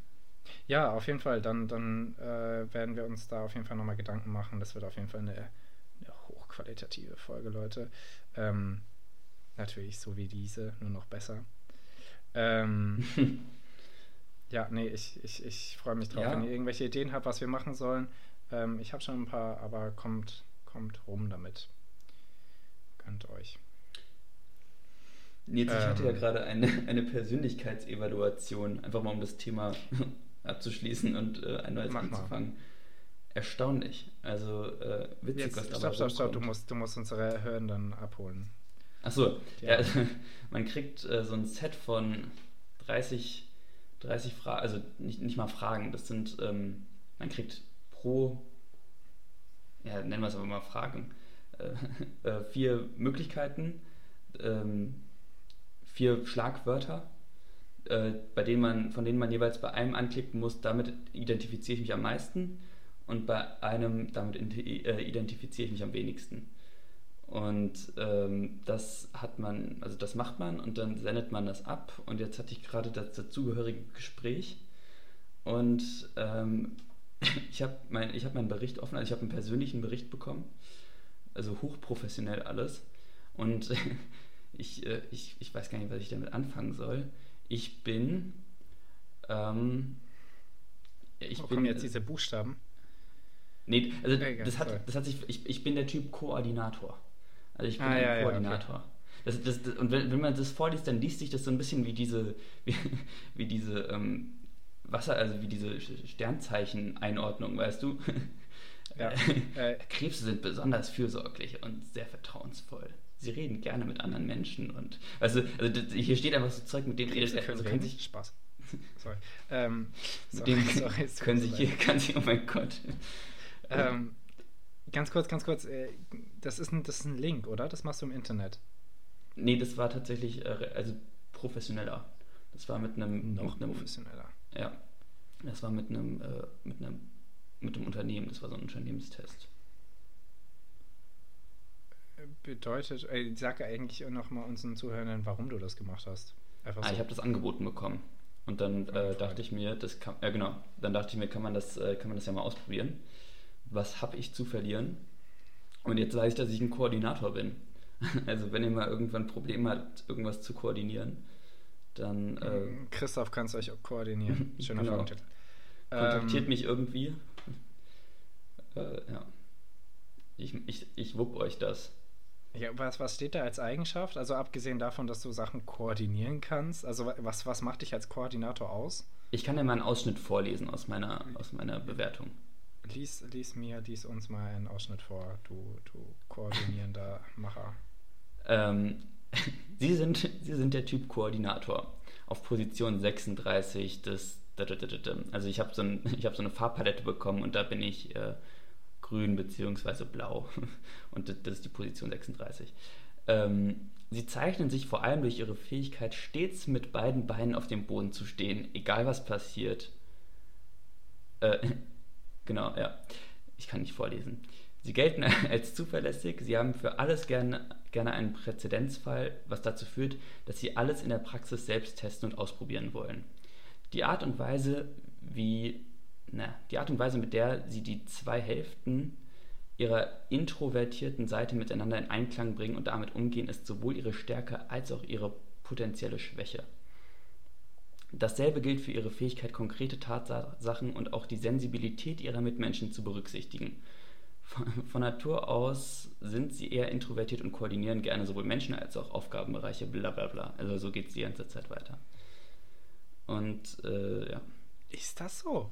ja, auf jeden Fall. Dann, dann äh, werden wir uns da auf jeden Fall nochmal Gedanken machen. Das wird auf jeden Fall eine, eine hochqualitative Folge, Leute. Ähm, natürlich so wie diese, nur noch besser. Ähm, ja, nee, ich, ich, ich freue mich drauf. Ja. Wenn ihr irgendwelche Ideen habt, was wir machen sollen, ähm, ich habe schon ein paar, aber kommt, kommt rum damit. Gönnt euch. Nils, ich hatte ja Ähm. gerade eine, eine Persönlichkeitsevaluation, einfach mal um das Thema abzuschließen und äh, ein neues Mach mal. anzufangen. Erstaunlich. Also äh, witzig, Jetzt, was dabei stopp, stopp, stopp, du musst, du musst unsere Hörenden abholen. Achso, Ja. ja. man kriegt äh, so ein Set von 30, 30 Fragen, also nicht, nicht mal Fragen, das sind, ähm, man kriegt pro, ja, nennen wir es aber mal Fragen, äh, äh, vier Möglichkeiten, ähm, vier Schlagwörter, äh, bei denen man, von denen man jeweils bei einem anklicken muss, damit identifiziere ich mich am meisten und bei einem, damit äh, identifiziere ich mich am wenigsten. Und ähm, das hat man, also das macht man und dann sendet man das ab. Und jetzt hatte ich gerade das dazugehörige Gespräch. Und ähm, ich habe mein, ich hab meinen Bericht offen, also ich habe einen persönlichen Bericht bekommen. Also hochprofessionell alles. Und ich, äh, ich, ich weiß gar nicht, was ich damit anfangen soll. Ich bin. Ähm, ich Wo bin kommen jetzt diese Buchstaben? Nee, also Egal, das, sorry. hat, das hat sich. Ich, ich bin der Typ Koordinator. Also ich bin Ah, ein ja, ja, Koordinator. Das, das, das, und wenn, wenn man das vorliest, dann liest sich das so ein bisschen wie diese, wie, wie diese ähm, Wasser, also wie diese Sternzeichen-Einordnung, weißt du? Ja. Krebse sind besonders fürsorglich und sehr vertrauensvoll. Sie reden gerne mit anderen Menschen und also das, hier steht einfach so Zeug, mit dem Krebse also können kann reden. sich Spaß. Sorry. Ähm, mit sorry, dem sorry, es tut können sich hier, kann sich, oh mein Gott. Ähm, ganz kurz, ganz kurz. Äh, das, ist ein, das ist ein Link, oder? Das machst du im Internet. Nee, das war tatsächlich äh, also professioneller. Das war mit einem Noch mit einem, professioneller. Ja, das war mit einem äh, mit einem mit einem Unternehmen. Das war so ein Unternehmenstest. bedeutet, äh, sag eigentlich nochmal unseren Zuhörern, warum du das gemacht hast. Einfach ah, so. ich habe das angeboten bekommen. Und dann äh, dachte ich mir, das kann, ja genau, dann dachte ich mir, kann man das, äh, kann man das ja mal ausprobieren. Was habe ich zu verlieren? Und jetzt weiß ich, dass ich ein Koordinator bin. Also wenn ihr mal irgendwann Probleme habt, irgendwas zu koordinieren, dann... Äh, Christoph kann es euch auch koordinieren. Schöner genau. Folgentitel. Kontaktiert ähm, mich irgendwie. Äh, ja. Ich, ich, ich wupp euch das. Ja, was, was steht da als Eigenschaft? Also abgesehen davon, dass du Sachen koordinieren kannst, also was, was macht dich als Koordinator aus? Ich kann dir mal einen Ausschnitt vorlesen aus meiner, aus meiner Bewertung. Lies, lies mir, lies uns mal einen Ausschnitt vor, du, du koordinierender Macher. Ähm, Sie, sind, Sie sind der Typ Koordinator auf Position 36 des. Also ich habe so, ein, hab so eine Farbpalette bekommen und da bin ich äh, grün bzw. blau. Und das ist die Position 36. Ähm, sie zeichnen sich vor allem durch ihre Fähigkeit, stets mit beiden Beinen auf dem Boden zu stehen, egal was passiert. Äh, genau, ja. Ich kann nicht vorlesen. Sie gelten als zuverlässig, sie haben für alles gerne, gerne einen Präzedenzfall, was dazu führt, dass sie alles in der Praxis selbst testen und ausprobieren wollen. Die Art und Weise, wie na, die Art und Weise, mit der sie die zwei Hälften ihrer introvertierten Seite miteinander in Einklang bringen und damit umgehen, ist sowohl ihre Stärke als auch ihre potenzielle Schwäche. Dasselbe gilt für ihre Fähigkeit, konkrete Tatsachen und auch die Sensibilität ihrer Mitmenschen zu berücksichtigen. Von, Natur aus sind sie eher introvertiert und koordinieren gerne sowohl Menschen als auch Aufgabenbereiche, bla bla bla. Also so geht es die ganze Zeit weiter. Und äh, ja. Ist das so?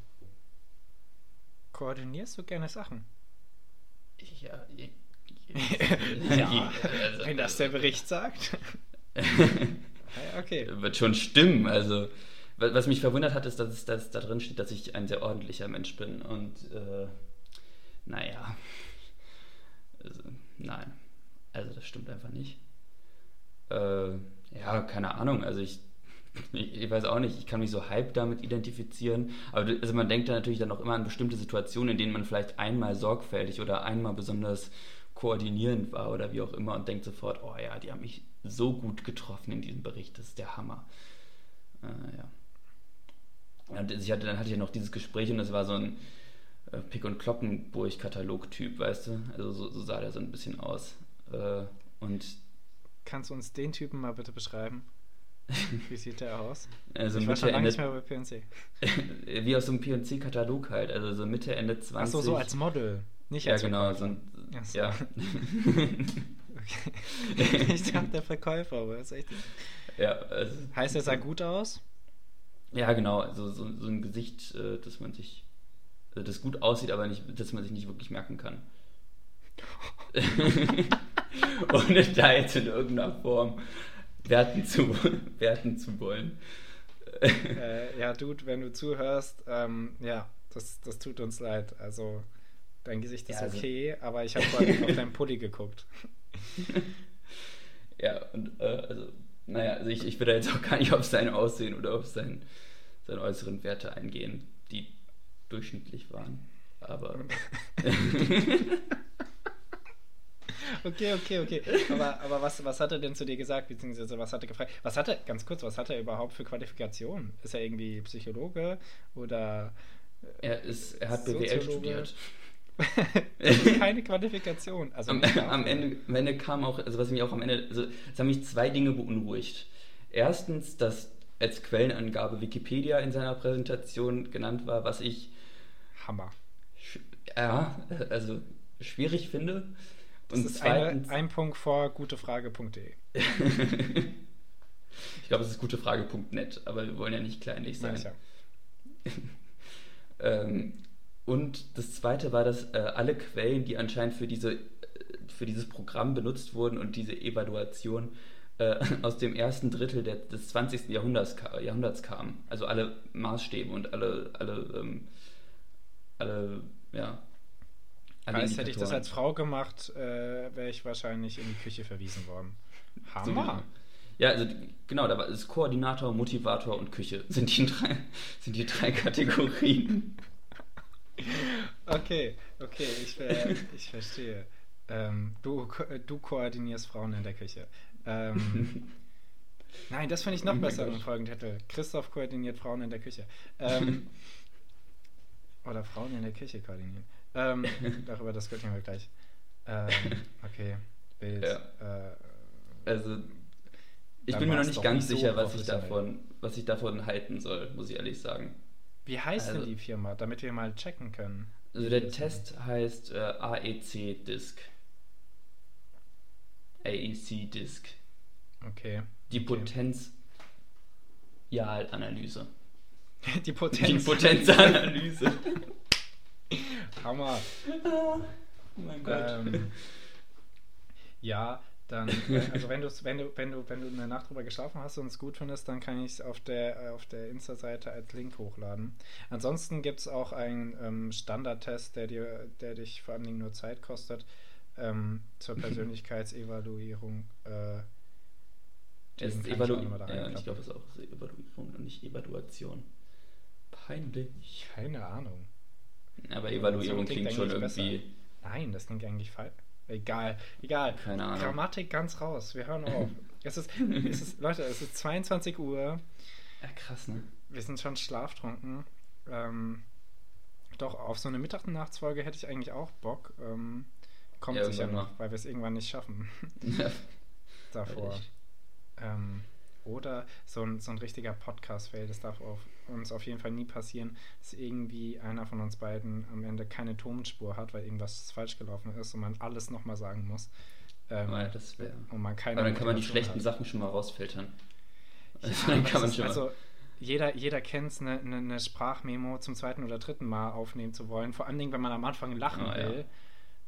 Koordinierst du gerne Sachen? Ja, ja, ja also, wenn das der Bericht sagt. okay. Wird schon stimmen. Also, was mich verwundert hat, ist, dass, es, dass da drin steht, dass ich ein sehr ordentlicher Mensch bin. Und äh, naja. Also, nein. Also, das stimmt einfach nicht. Äh, ja, keine Ahnung. Also, ich ich, weiß auch nicht, ich kann mich so halb damit identifizieren. Aber also man denkt da natürlich dann auch immer an bestimmte Situationen, in denen man vielleicht einmal sorgfältig oder einmal besonders koordinierend war oder wie auch immer und denkt sofort, oh ja, die haben mich so gut getroffen in diesem Bericht, das ist der Hammer. Äh, ja. Und ich hatte, dann hatte ich ja noch dieses Gespräch und das war so ein äh, Pick- und Kloppenburg-Katalog-Typ, weißt du? Also so, so, sah der so ein bisschen aus. Äh, und Kannst du uns den Typen mal bitte beschreiben? Wie sieht der aus? Also ich war schon lange nicht mehr bei PNC. Wie aus so einem PNC-Katalog halt, also so Mitte, Ende 20. Achso, so als Model, nicht als Ja, genau. So ein. Ja. okay. ich dachte, der Verkäufer, aber ist echt. Ja, also, heißt, er sah gut aus? Ja, genau. Also so, so ein Gesicht, äh, das man sich, also das gut aussieht, aber nicht, dass man sich nicht wirklich merken kann. Ohne da jetzt in irgendeiner Form werten zu, werten zu wollen. Äh, ja, Dude, wenn du zuhörst, ähm, ja, das, das tut uns leid. Also, dein Gesicht ist ja, also okay, aber ich habe vorhin auf deinen Pulli geguckt. ja, und äh, also, naja, also ich, ich will da jetzt auch gar nicht auf sein Aussehen oder auf sein, seine äußeren Werte eingehen, die durchschnittlich waren. Aber. Okay, okay, okay. Aber, aber was, was hat er denn zu dir gesagt, beziehungsweise was hat er gefragt? Was hat er, ganz kurz, was hat er überhaupt für Qualifikationen? Ist er irgendwie Psychologe oder. Äh, er, ist, er hat BWL studiert. keine Qualifikation. Also am, am, Ende, am Ende kam auch, also was mich auch am Ende, also es haben mich zwei Dinge beunruhigt. Erstens, dass als Quellenangabe Wikipedia in seiner Präsentation genannt war, was ich Hammer. Ja, also schwierig finde. Das und ist zweitens, eine, ein Punkt vor gutefrage.de. ich glaube, es ist gutefrage.net, aber wir wollen ja nicht kleinlich sein. Ja. ähm, und das zweite war, dass äh, alle Quellen, die anscheinend für, diese, für dieses Programm benutzt wurden und diese Evaluation äh, aus dem ersten Drittel der, des 20. Jahrhunderts, Jahrhunderts kamen. Also alle Maßstäbe und alle, alle, ähm, alle ja, Heißt, hätte ich das als Frau gemacht, äh, wäre ich wahrscheinlich in die Küche verwiesen worden. Hammer. Ja, also genau, da war es Koordinator, Motivator und Küche sind die drei, sind die drei Kategorien. Okay, okay, ich, ver ich verstehe. Ähm, du, du koordinierst Frauen in der Küche. Ähm, nein, das finde ich noch Oh besser im. Folgentitel. Christoph koordiniert Frauen in der Küche. Ähm, oder Frauen in der Küche koordinieren. Ähm, darüber diskutieren wir gleich. Ähm, okay, Bild. Ja. Äh, Also, ich bin mir noch nicht ganz nicht so sicher, was ich, davon, was ich davon halten soll, muss ich ehrlich sagen. Wie heißt Also- denn die Firma, damit wir mal checken können? Also der Test heißt äh, AEC Disk. AEC Disk. Okay. Die okay. Potenzialanalyse. Die Die Potenz. Potenzanalyse. Hammer. oh mein Ähm, ja, dann, äh, also wenn, wenn, du, wenn, du, wenn du eine Nacht drüber geschlafen hast und es gut findest, dann kann ich es auf der, äh, auf der Insta-Seite als Link hochladen. Ansonsten gibt es auch einen ähm, Standardtest, der, dir, der dich vor allen Dingen nur Zeit kostet, ähm, zur Persönlichkeitsevaluierung. Äh, Es ist Evalu ja, ich glaube, es ist auch Evaluierung und nicht Evaluation. Peinlich. Keine Ahnung. Aber Evaluierung so klingt klingt schon eigentlich irgendwie. Nein, das klingt eigentlich falsch. Egal, egal. Keine Ahnung. Grammatik ganz raus. Wir hören auf. es ist, es ist, Leute, es ist 22 Uhr. Ja, krass, ne? Wir sind schon schlaftrunken. Ähm, doch, auf so eine Mittag-Nachtsfolge hätte ich eigentlich auch Bock. Ähm, kommt Ja, sicher noch, weil wir es irgendwann nicht schaffen davor. Ähm, oder so ein, so ein richtiger Podcast-Fail, das darf auf uns auf jeden Fall nie passieren, dass irgendwie einer von uns beiden am Ende keine Tonspur hat, weil irgendwas falsch gelaufen ist und man alles nochmal sagen muss. Ähm, Weil das wäre. und man keine Aber dann kann man die schlechten hat. Sachen schon mal rausfiltern. Ja, dann kann man schon mal. also jeder, jeder kennt es, eine, eine, eine Sprachmemo zum zweiten oder dritten Mal aufnehmen zu wollen. Vor allen Dingen, wenn man am Anfang lachen ja. will.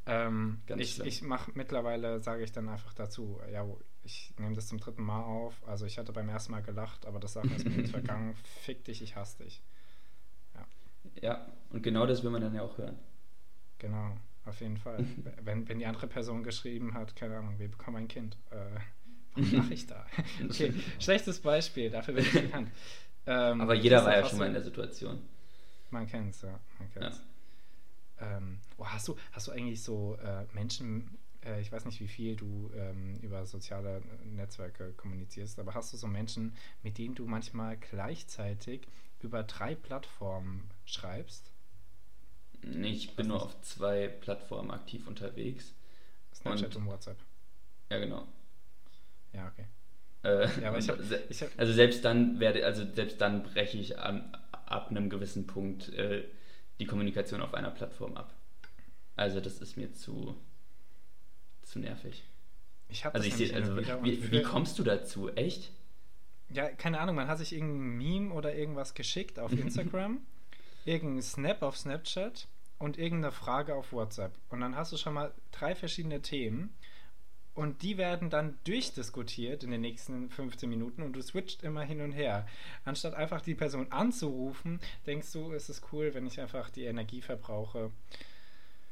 Ähm, Ganz ich ich mache mittlerweile, sage ich dann einfach dazu, ja, ich nehme das zum dritten Mal auf. Also ich hatte beim ersten Mal gelacht, aber das Sachen ist mir jetzt vergangen. Fick dich, ich hasse dich. Ja, und genau das will man dann ja auch hören. Genau, auf jeden Fall. wenn, wenn die andere Person geschrieben hat, keine Ahnung, wir bekommen ein Kind. Äh, warum lache ich da? okay, schlechtes Beispiel, dafür bin ich bekannt. Ähm, Aber jeder war ja schon mal in der Situation. Man kennt's, ja. Man kennt's. Ähm, oh, hast, du, hast du eigentlich so äh, Menschen, äh, ich weiß nicht, wie viel du ähm, über soziale Netzwerke kommunizierst, aber hast du so Menschen, mit denen du manchmal gleichzeitig über drei Plattformen schreibst? Nee, Ich bin nur auf zwei Plattformen aktiv unterwegs. Snapchat und, Und- WhatsApp. Ja, genau. Ja, okay. Äh, Ja, ich se- Ich hab, also selbst dann werde, also selbst dann breche ich an, ab einem gewissen Punkt äh, die Kommunikation auf einer Plattform ab. Also das ist mir zu, zu nervig. ich hab Also das ich nämlich also wie, wie kommst du dazu? Echt? Ja, keine Ahnung, man hat sich irgendein Meme oder irgendwas geschickt auf Instagram, irgendein Snap auf Snapchat und irgendeine Frage auf WhatsApp. Und dann hast du schon mal drei verschiedene Themen und die werden dann durchdiskutiert in den nächsten 15 Minuten und du switcht immer hin und her. Anstatt einfach die Person anzurufen, denkst du, es ist cool, wenn ich einfach die Energie verbrauche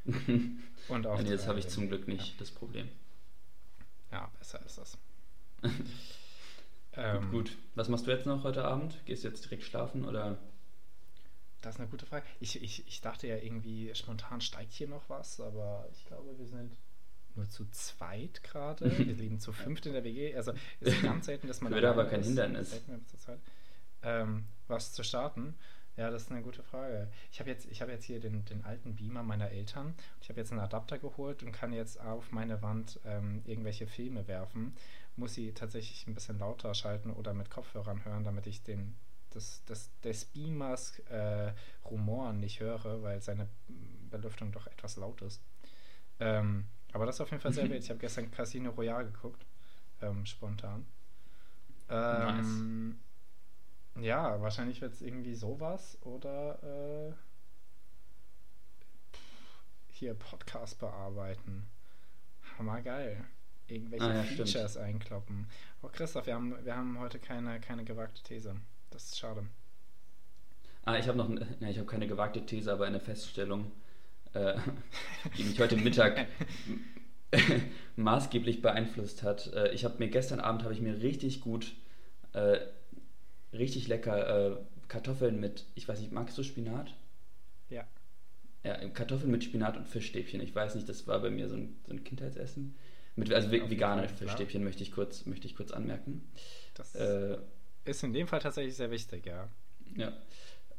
und auf Nee, das habe ich zum Glück nicht, das Problem. Ja, besser ist das. Ähm, Gut, gut. Was machst du jetzt noch heute Abend? Gehst du jetzt direkt schlafen oder? Das ist eine gute Frage. Ich, ich, ich dachte ja irgendwie, spontan steigt hier noch was, aber ich glaube, wir sind nur zu zweit gerade. Wir leben zu fünft in der WG. Also es ist ganz selten, dass man. Würde aber kein ist. Hindernis. Selten. Ähm, was zu starten? Ja, das ist eine gute Frage. Ich habe jetzt, ich habe jetzt hier den, den alten Beamer meiner Eltern. Ich habe jetzt einen Adapter geholt und kann jetzt auf meine Wand ähm, irgendwelche Filme werfen. Muss sie tatsächlich ein bisschen lauter schalten oder mit Kopfhörern hören, damit ich den des, des, des Beamers äh, Rumoren nicht höre, weil seine Belüftung doch etwas laut ist. Ähm, aber das ist auf jeden Fall sehr wild. Ich habe gestern Casino Royale geguckt, ähm, spontan. Ähm, Ja, wahrscheinlich wird es irgendwie sowas oder äh, hier Podcast bearbeiten. Hammergeil. Irgendwelche Ah, ja, stimmt. Features einkloppen. Oh Christoph, wir haben, wir haben heute keine, keine gewagte These. Das ist schade. Ah, ich habe noch, ja, ich habe keine gewagte These, aber eine Feststellung, äh, die mich heute Mittag maßgeblich beeinflusst hat. Äh, ich habe mir gestern Abend habe ich mir richtig gut, äh, richtig lecker äh, Kartoffeln mit, ich weiß nicht, magst du Spinat? Ja. Ja, Kartoffeln mit Spinat und Fischstäbchen. Ich weiß nicht, das war bei mir so ein, so ein Kindheitsessen. Mit, also ja, vegane Fischstäbchen möchte ich kurz, möchte ich kurz anmerken. Das äh, ist in dem Fall tatsächlich sehr wichtig, ja. Ja.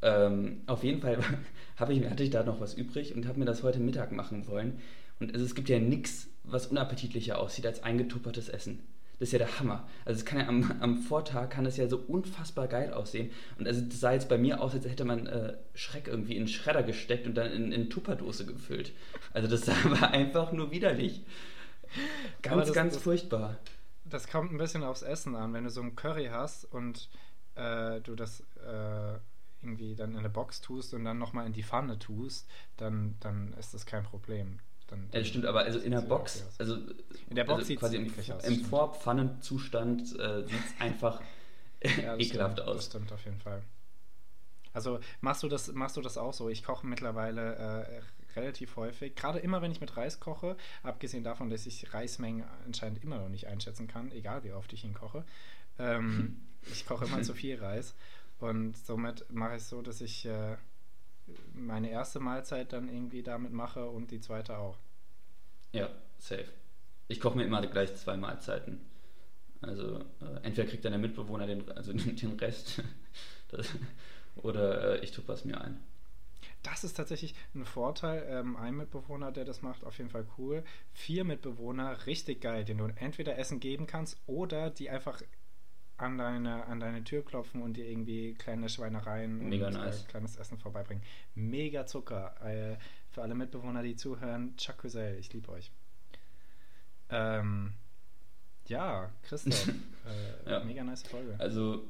Ähm, auf jeden Fall ich, hatte ich da noch was übrig und habe mir das heute Mittag machen wollen. Und es, es gibt ja nichts, was unappetitlicher aussieht als eingetuppertes Essen. Das ist ja der Hammer. Also es kann ja am, am Vortag kann es ja so unfassbar geil aussehen. Und also das sah jetzt bei mir aus, als hätte man äh, Schreck irgendwie in Schredder gesteckt und dann in, in Tupperdose gefüllt. Also das war einfach nur widerlich. Ganz, das, ganz das, furchtbar. Das kommt ein bisschen aufs Essen an. Wenn du so ein Curry hast und äh, du das äh, irgendwie dann in eine Box tust und dann nochmal in die Pfanne tust, dann, dann ist das kein Problem. Dann, ja, stimmt, aber also in der Box, also in der Box also sieht quasi im, aus, im Vorpfannenzustand äh, sieht es einfach ja, ekelhaft stimmt, aus. Das stimmt auf jeden Fall. Also machst du das, machst du das auch so? Ich koche mittlerweile äh, relativ häufig, gerade immer wenn ich mit Reis koche, abgesehen davon, dass ich Reismengen anscheinend immer noch nicht einschätzen kann, egal wie oft ich ihn koche. Ähm, ich koche immer zu viel Reis und somit mache ich es so, dass ich äh, meine erste Mahlzeit dann irgendwie damit mache und die zweite auch. Ja, safe. Ich koche mir immer gleich zwei Mahlzeiten. Also äh, entweder kriegt dann der Mitbewohner den, also den Rest das, oder äh, ich tue was mir ein. Das ist tatsächlich ein Vorteil. Ähm, ein Mitbewohner, der das macht, auf jeden Fall cool. Vier Mitbewohner, richtig geil, den du entweder Essen geben kannst oder die einfach an deine, an deine Tür klopfen und dir irgendwie kleine Schweinereien Mega und äh, nice. äh, kleines Essen vorbeibringen. Mega Zucker. Äh, für alle Mitbewohner, die zuhören, Chakuzell, ich liebe euch. Ähm, ja, Christoph, äh, ja. mega nice Folge. Also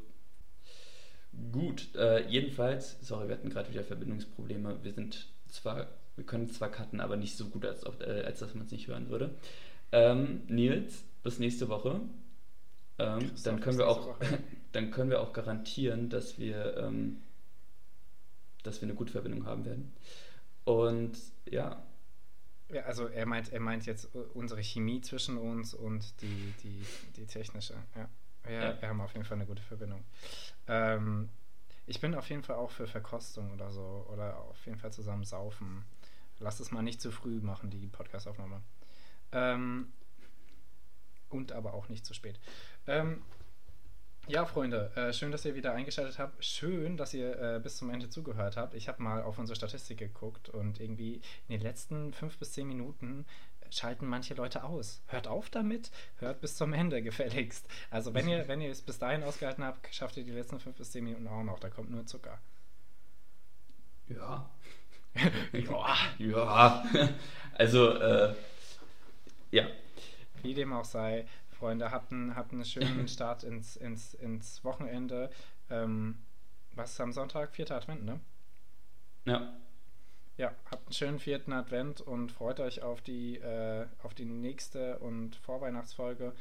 gut, äh, jedenfalls, sorry, wir hatten gerade wieder Verbindungsprobleme. Wir sind zwar, wir können zwar cutten, aber nicht so gut, als, äh, als dass man es nicht hören würde. Ähm, Nils, bis nächste Woche. Ähm, dann können wir auch, dann können wir auch garantieren, dass wir, ähm, dass wir eine gute Verbindung haben werden. Und ja. Ja, also er meint, er meint jetzt unsere Chemie zwischen uns und die, die, die technische. Ja. Wir, ja. wir haben auf jeden Fall eine gute Verbindung. Ähm, ich bin auf jeden Fall auch für Verkostung oder so. Oder auf jeden Fall zusammen saufen. Lass es mal nicht zu früh machen, die Podcastaufnahme. Ähm, und aber auch nicht zu spät. Ähm, ja, Freunde, äh, schön, dass ihr wieder eingeschaltet habt. Schön, dass ihr äh, bis zum Ende zugehört habt. Ich habe mal auf unsere Statistik geguckt und irgendwie in den letzten fünf bis zehn Minuten schalten manche Leute aus. Hört auf damit, hört bis zum Ende gefälligst. Also wenn ihr, wenn ihr es bis dahin ausgehalten habt, schafft ihr die letzten fünf bis zehn Minuten auch noch. Da kommt nur Zucker. Ja. ja. ja. Also, äh, ja. Wie dem auch sei, Freunde, habt einen, habt einen schönen Start ins, ins, ins Wochenende. Ähm, was ist am Sonntag? Vierter Advent, ne? Ja. Ja, habt einen schönen vierten Advent und freut euch auf die, äh, auf die nächste und Vorweihnachtsfolge.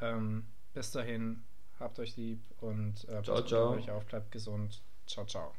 Ähm, bis dahin, habt euch lieb und äh, ciao, ciao. auf, bleibt gesund. Ciao, ciao.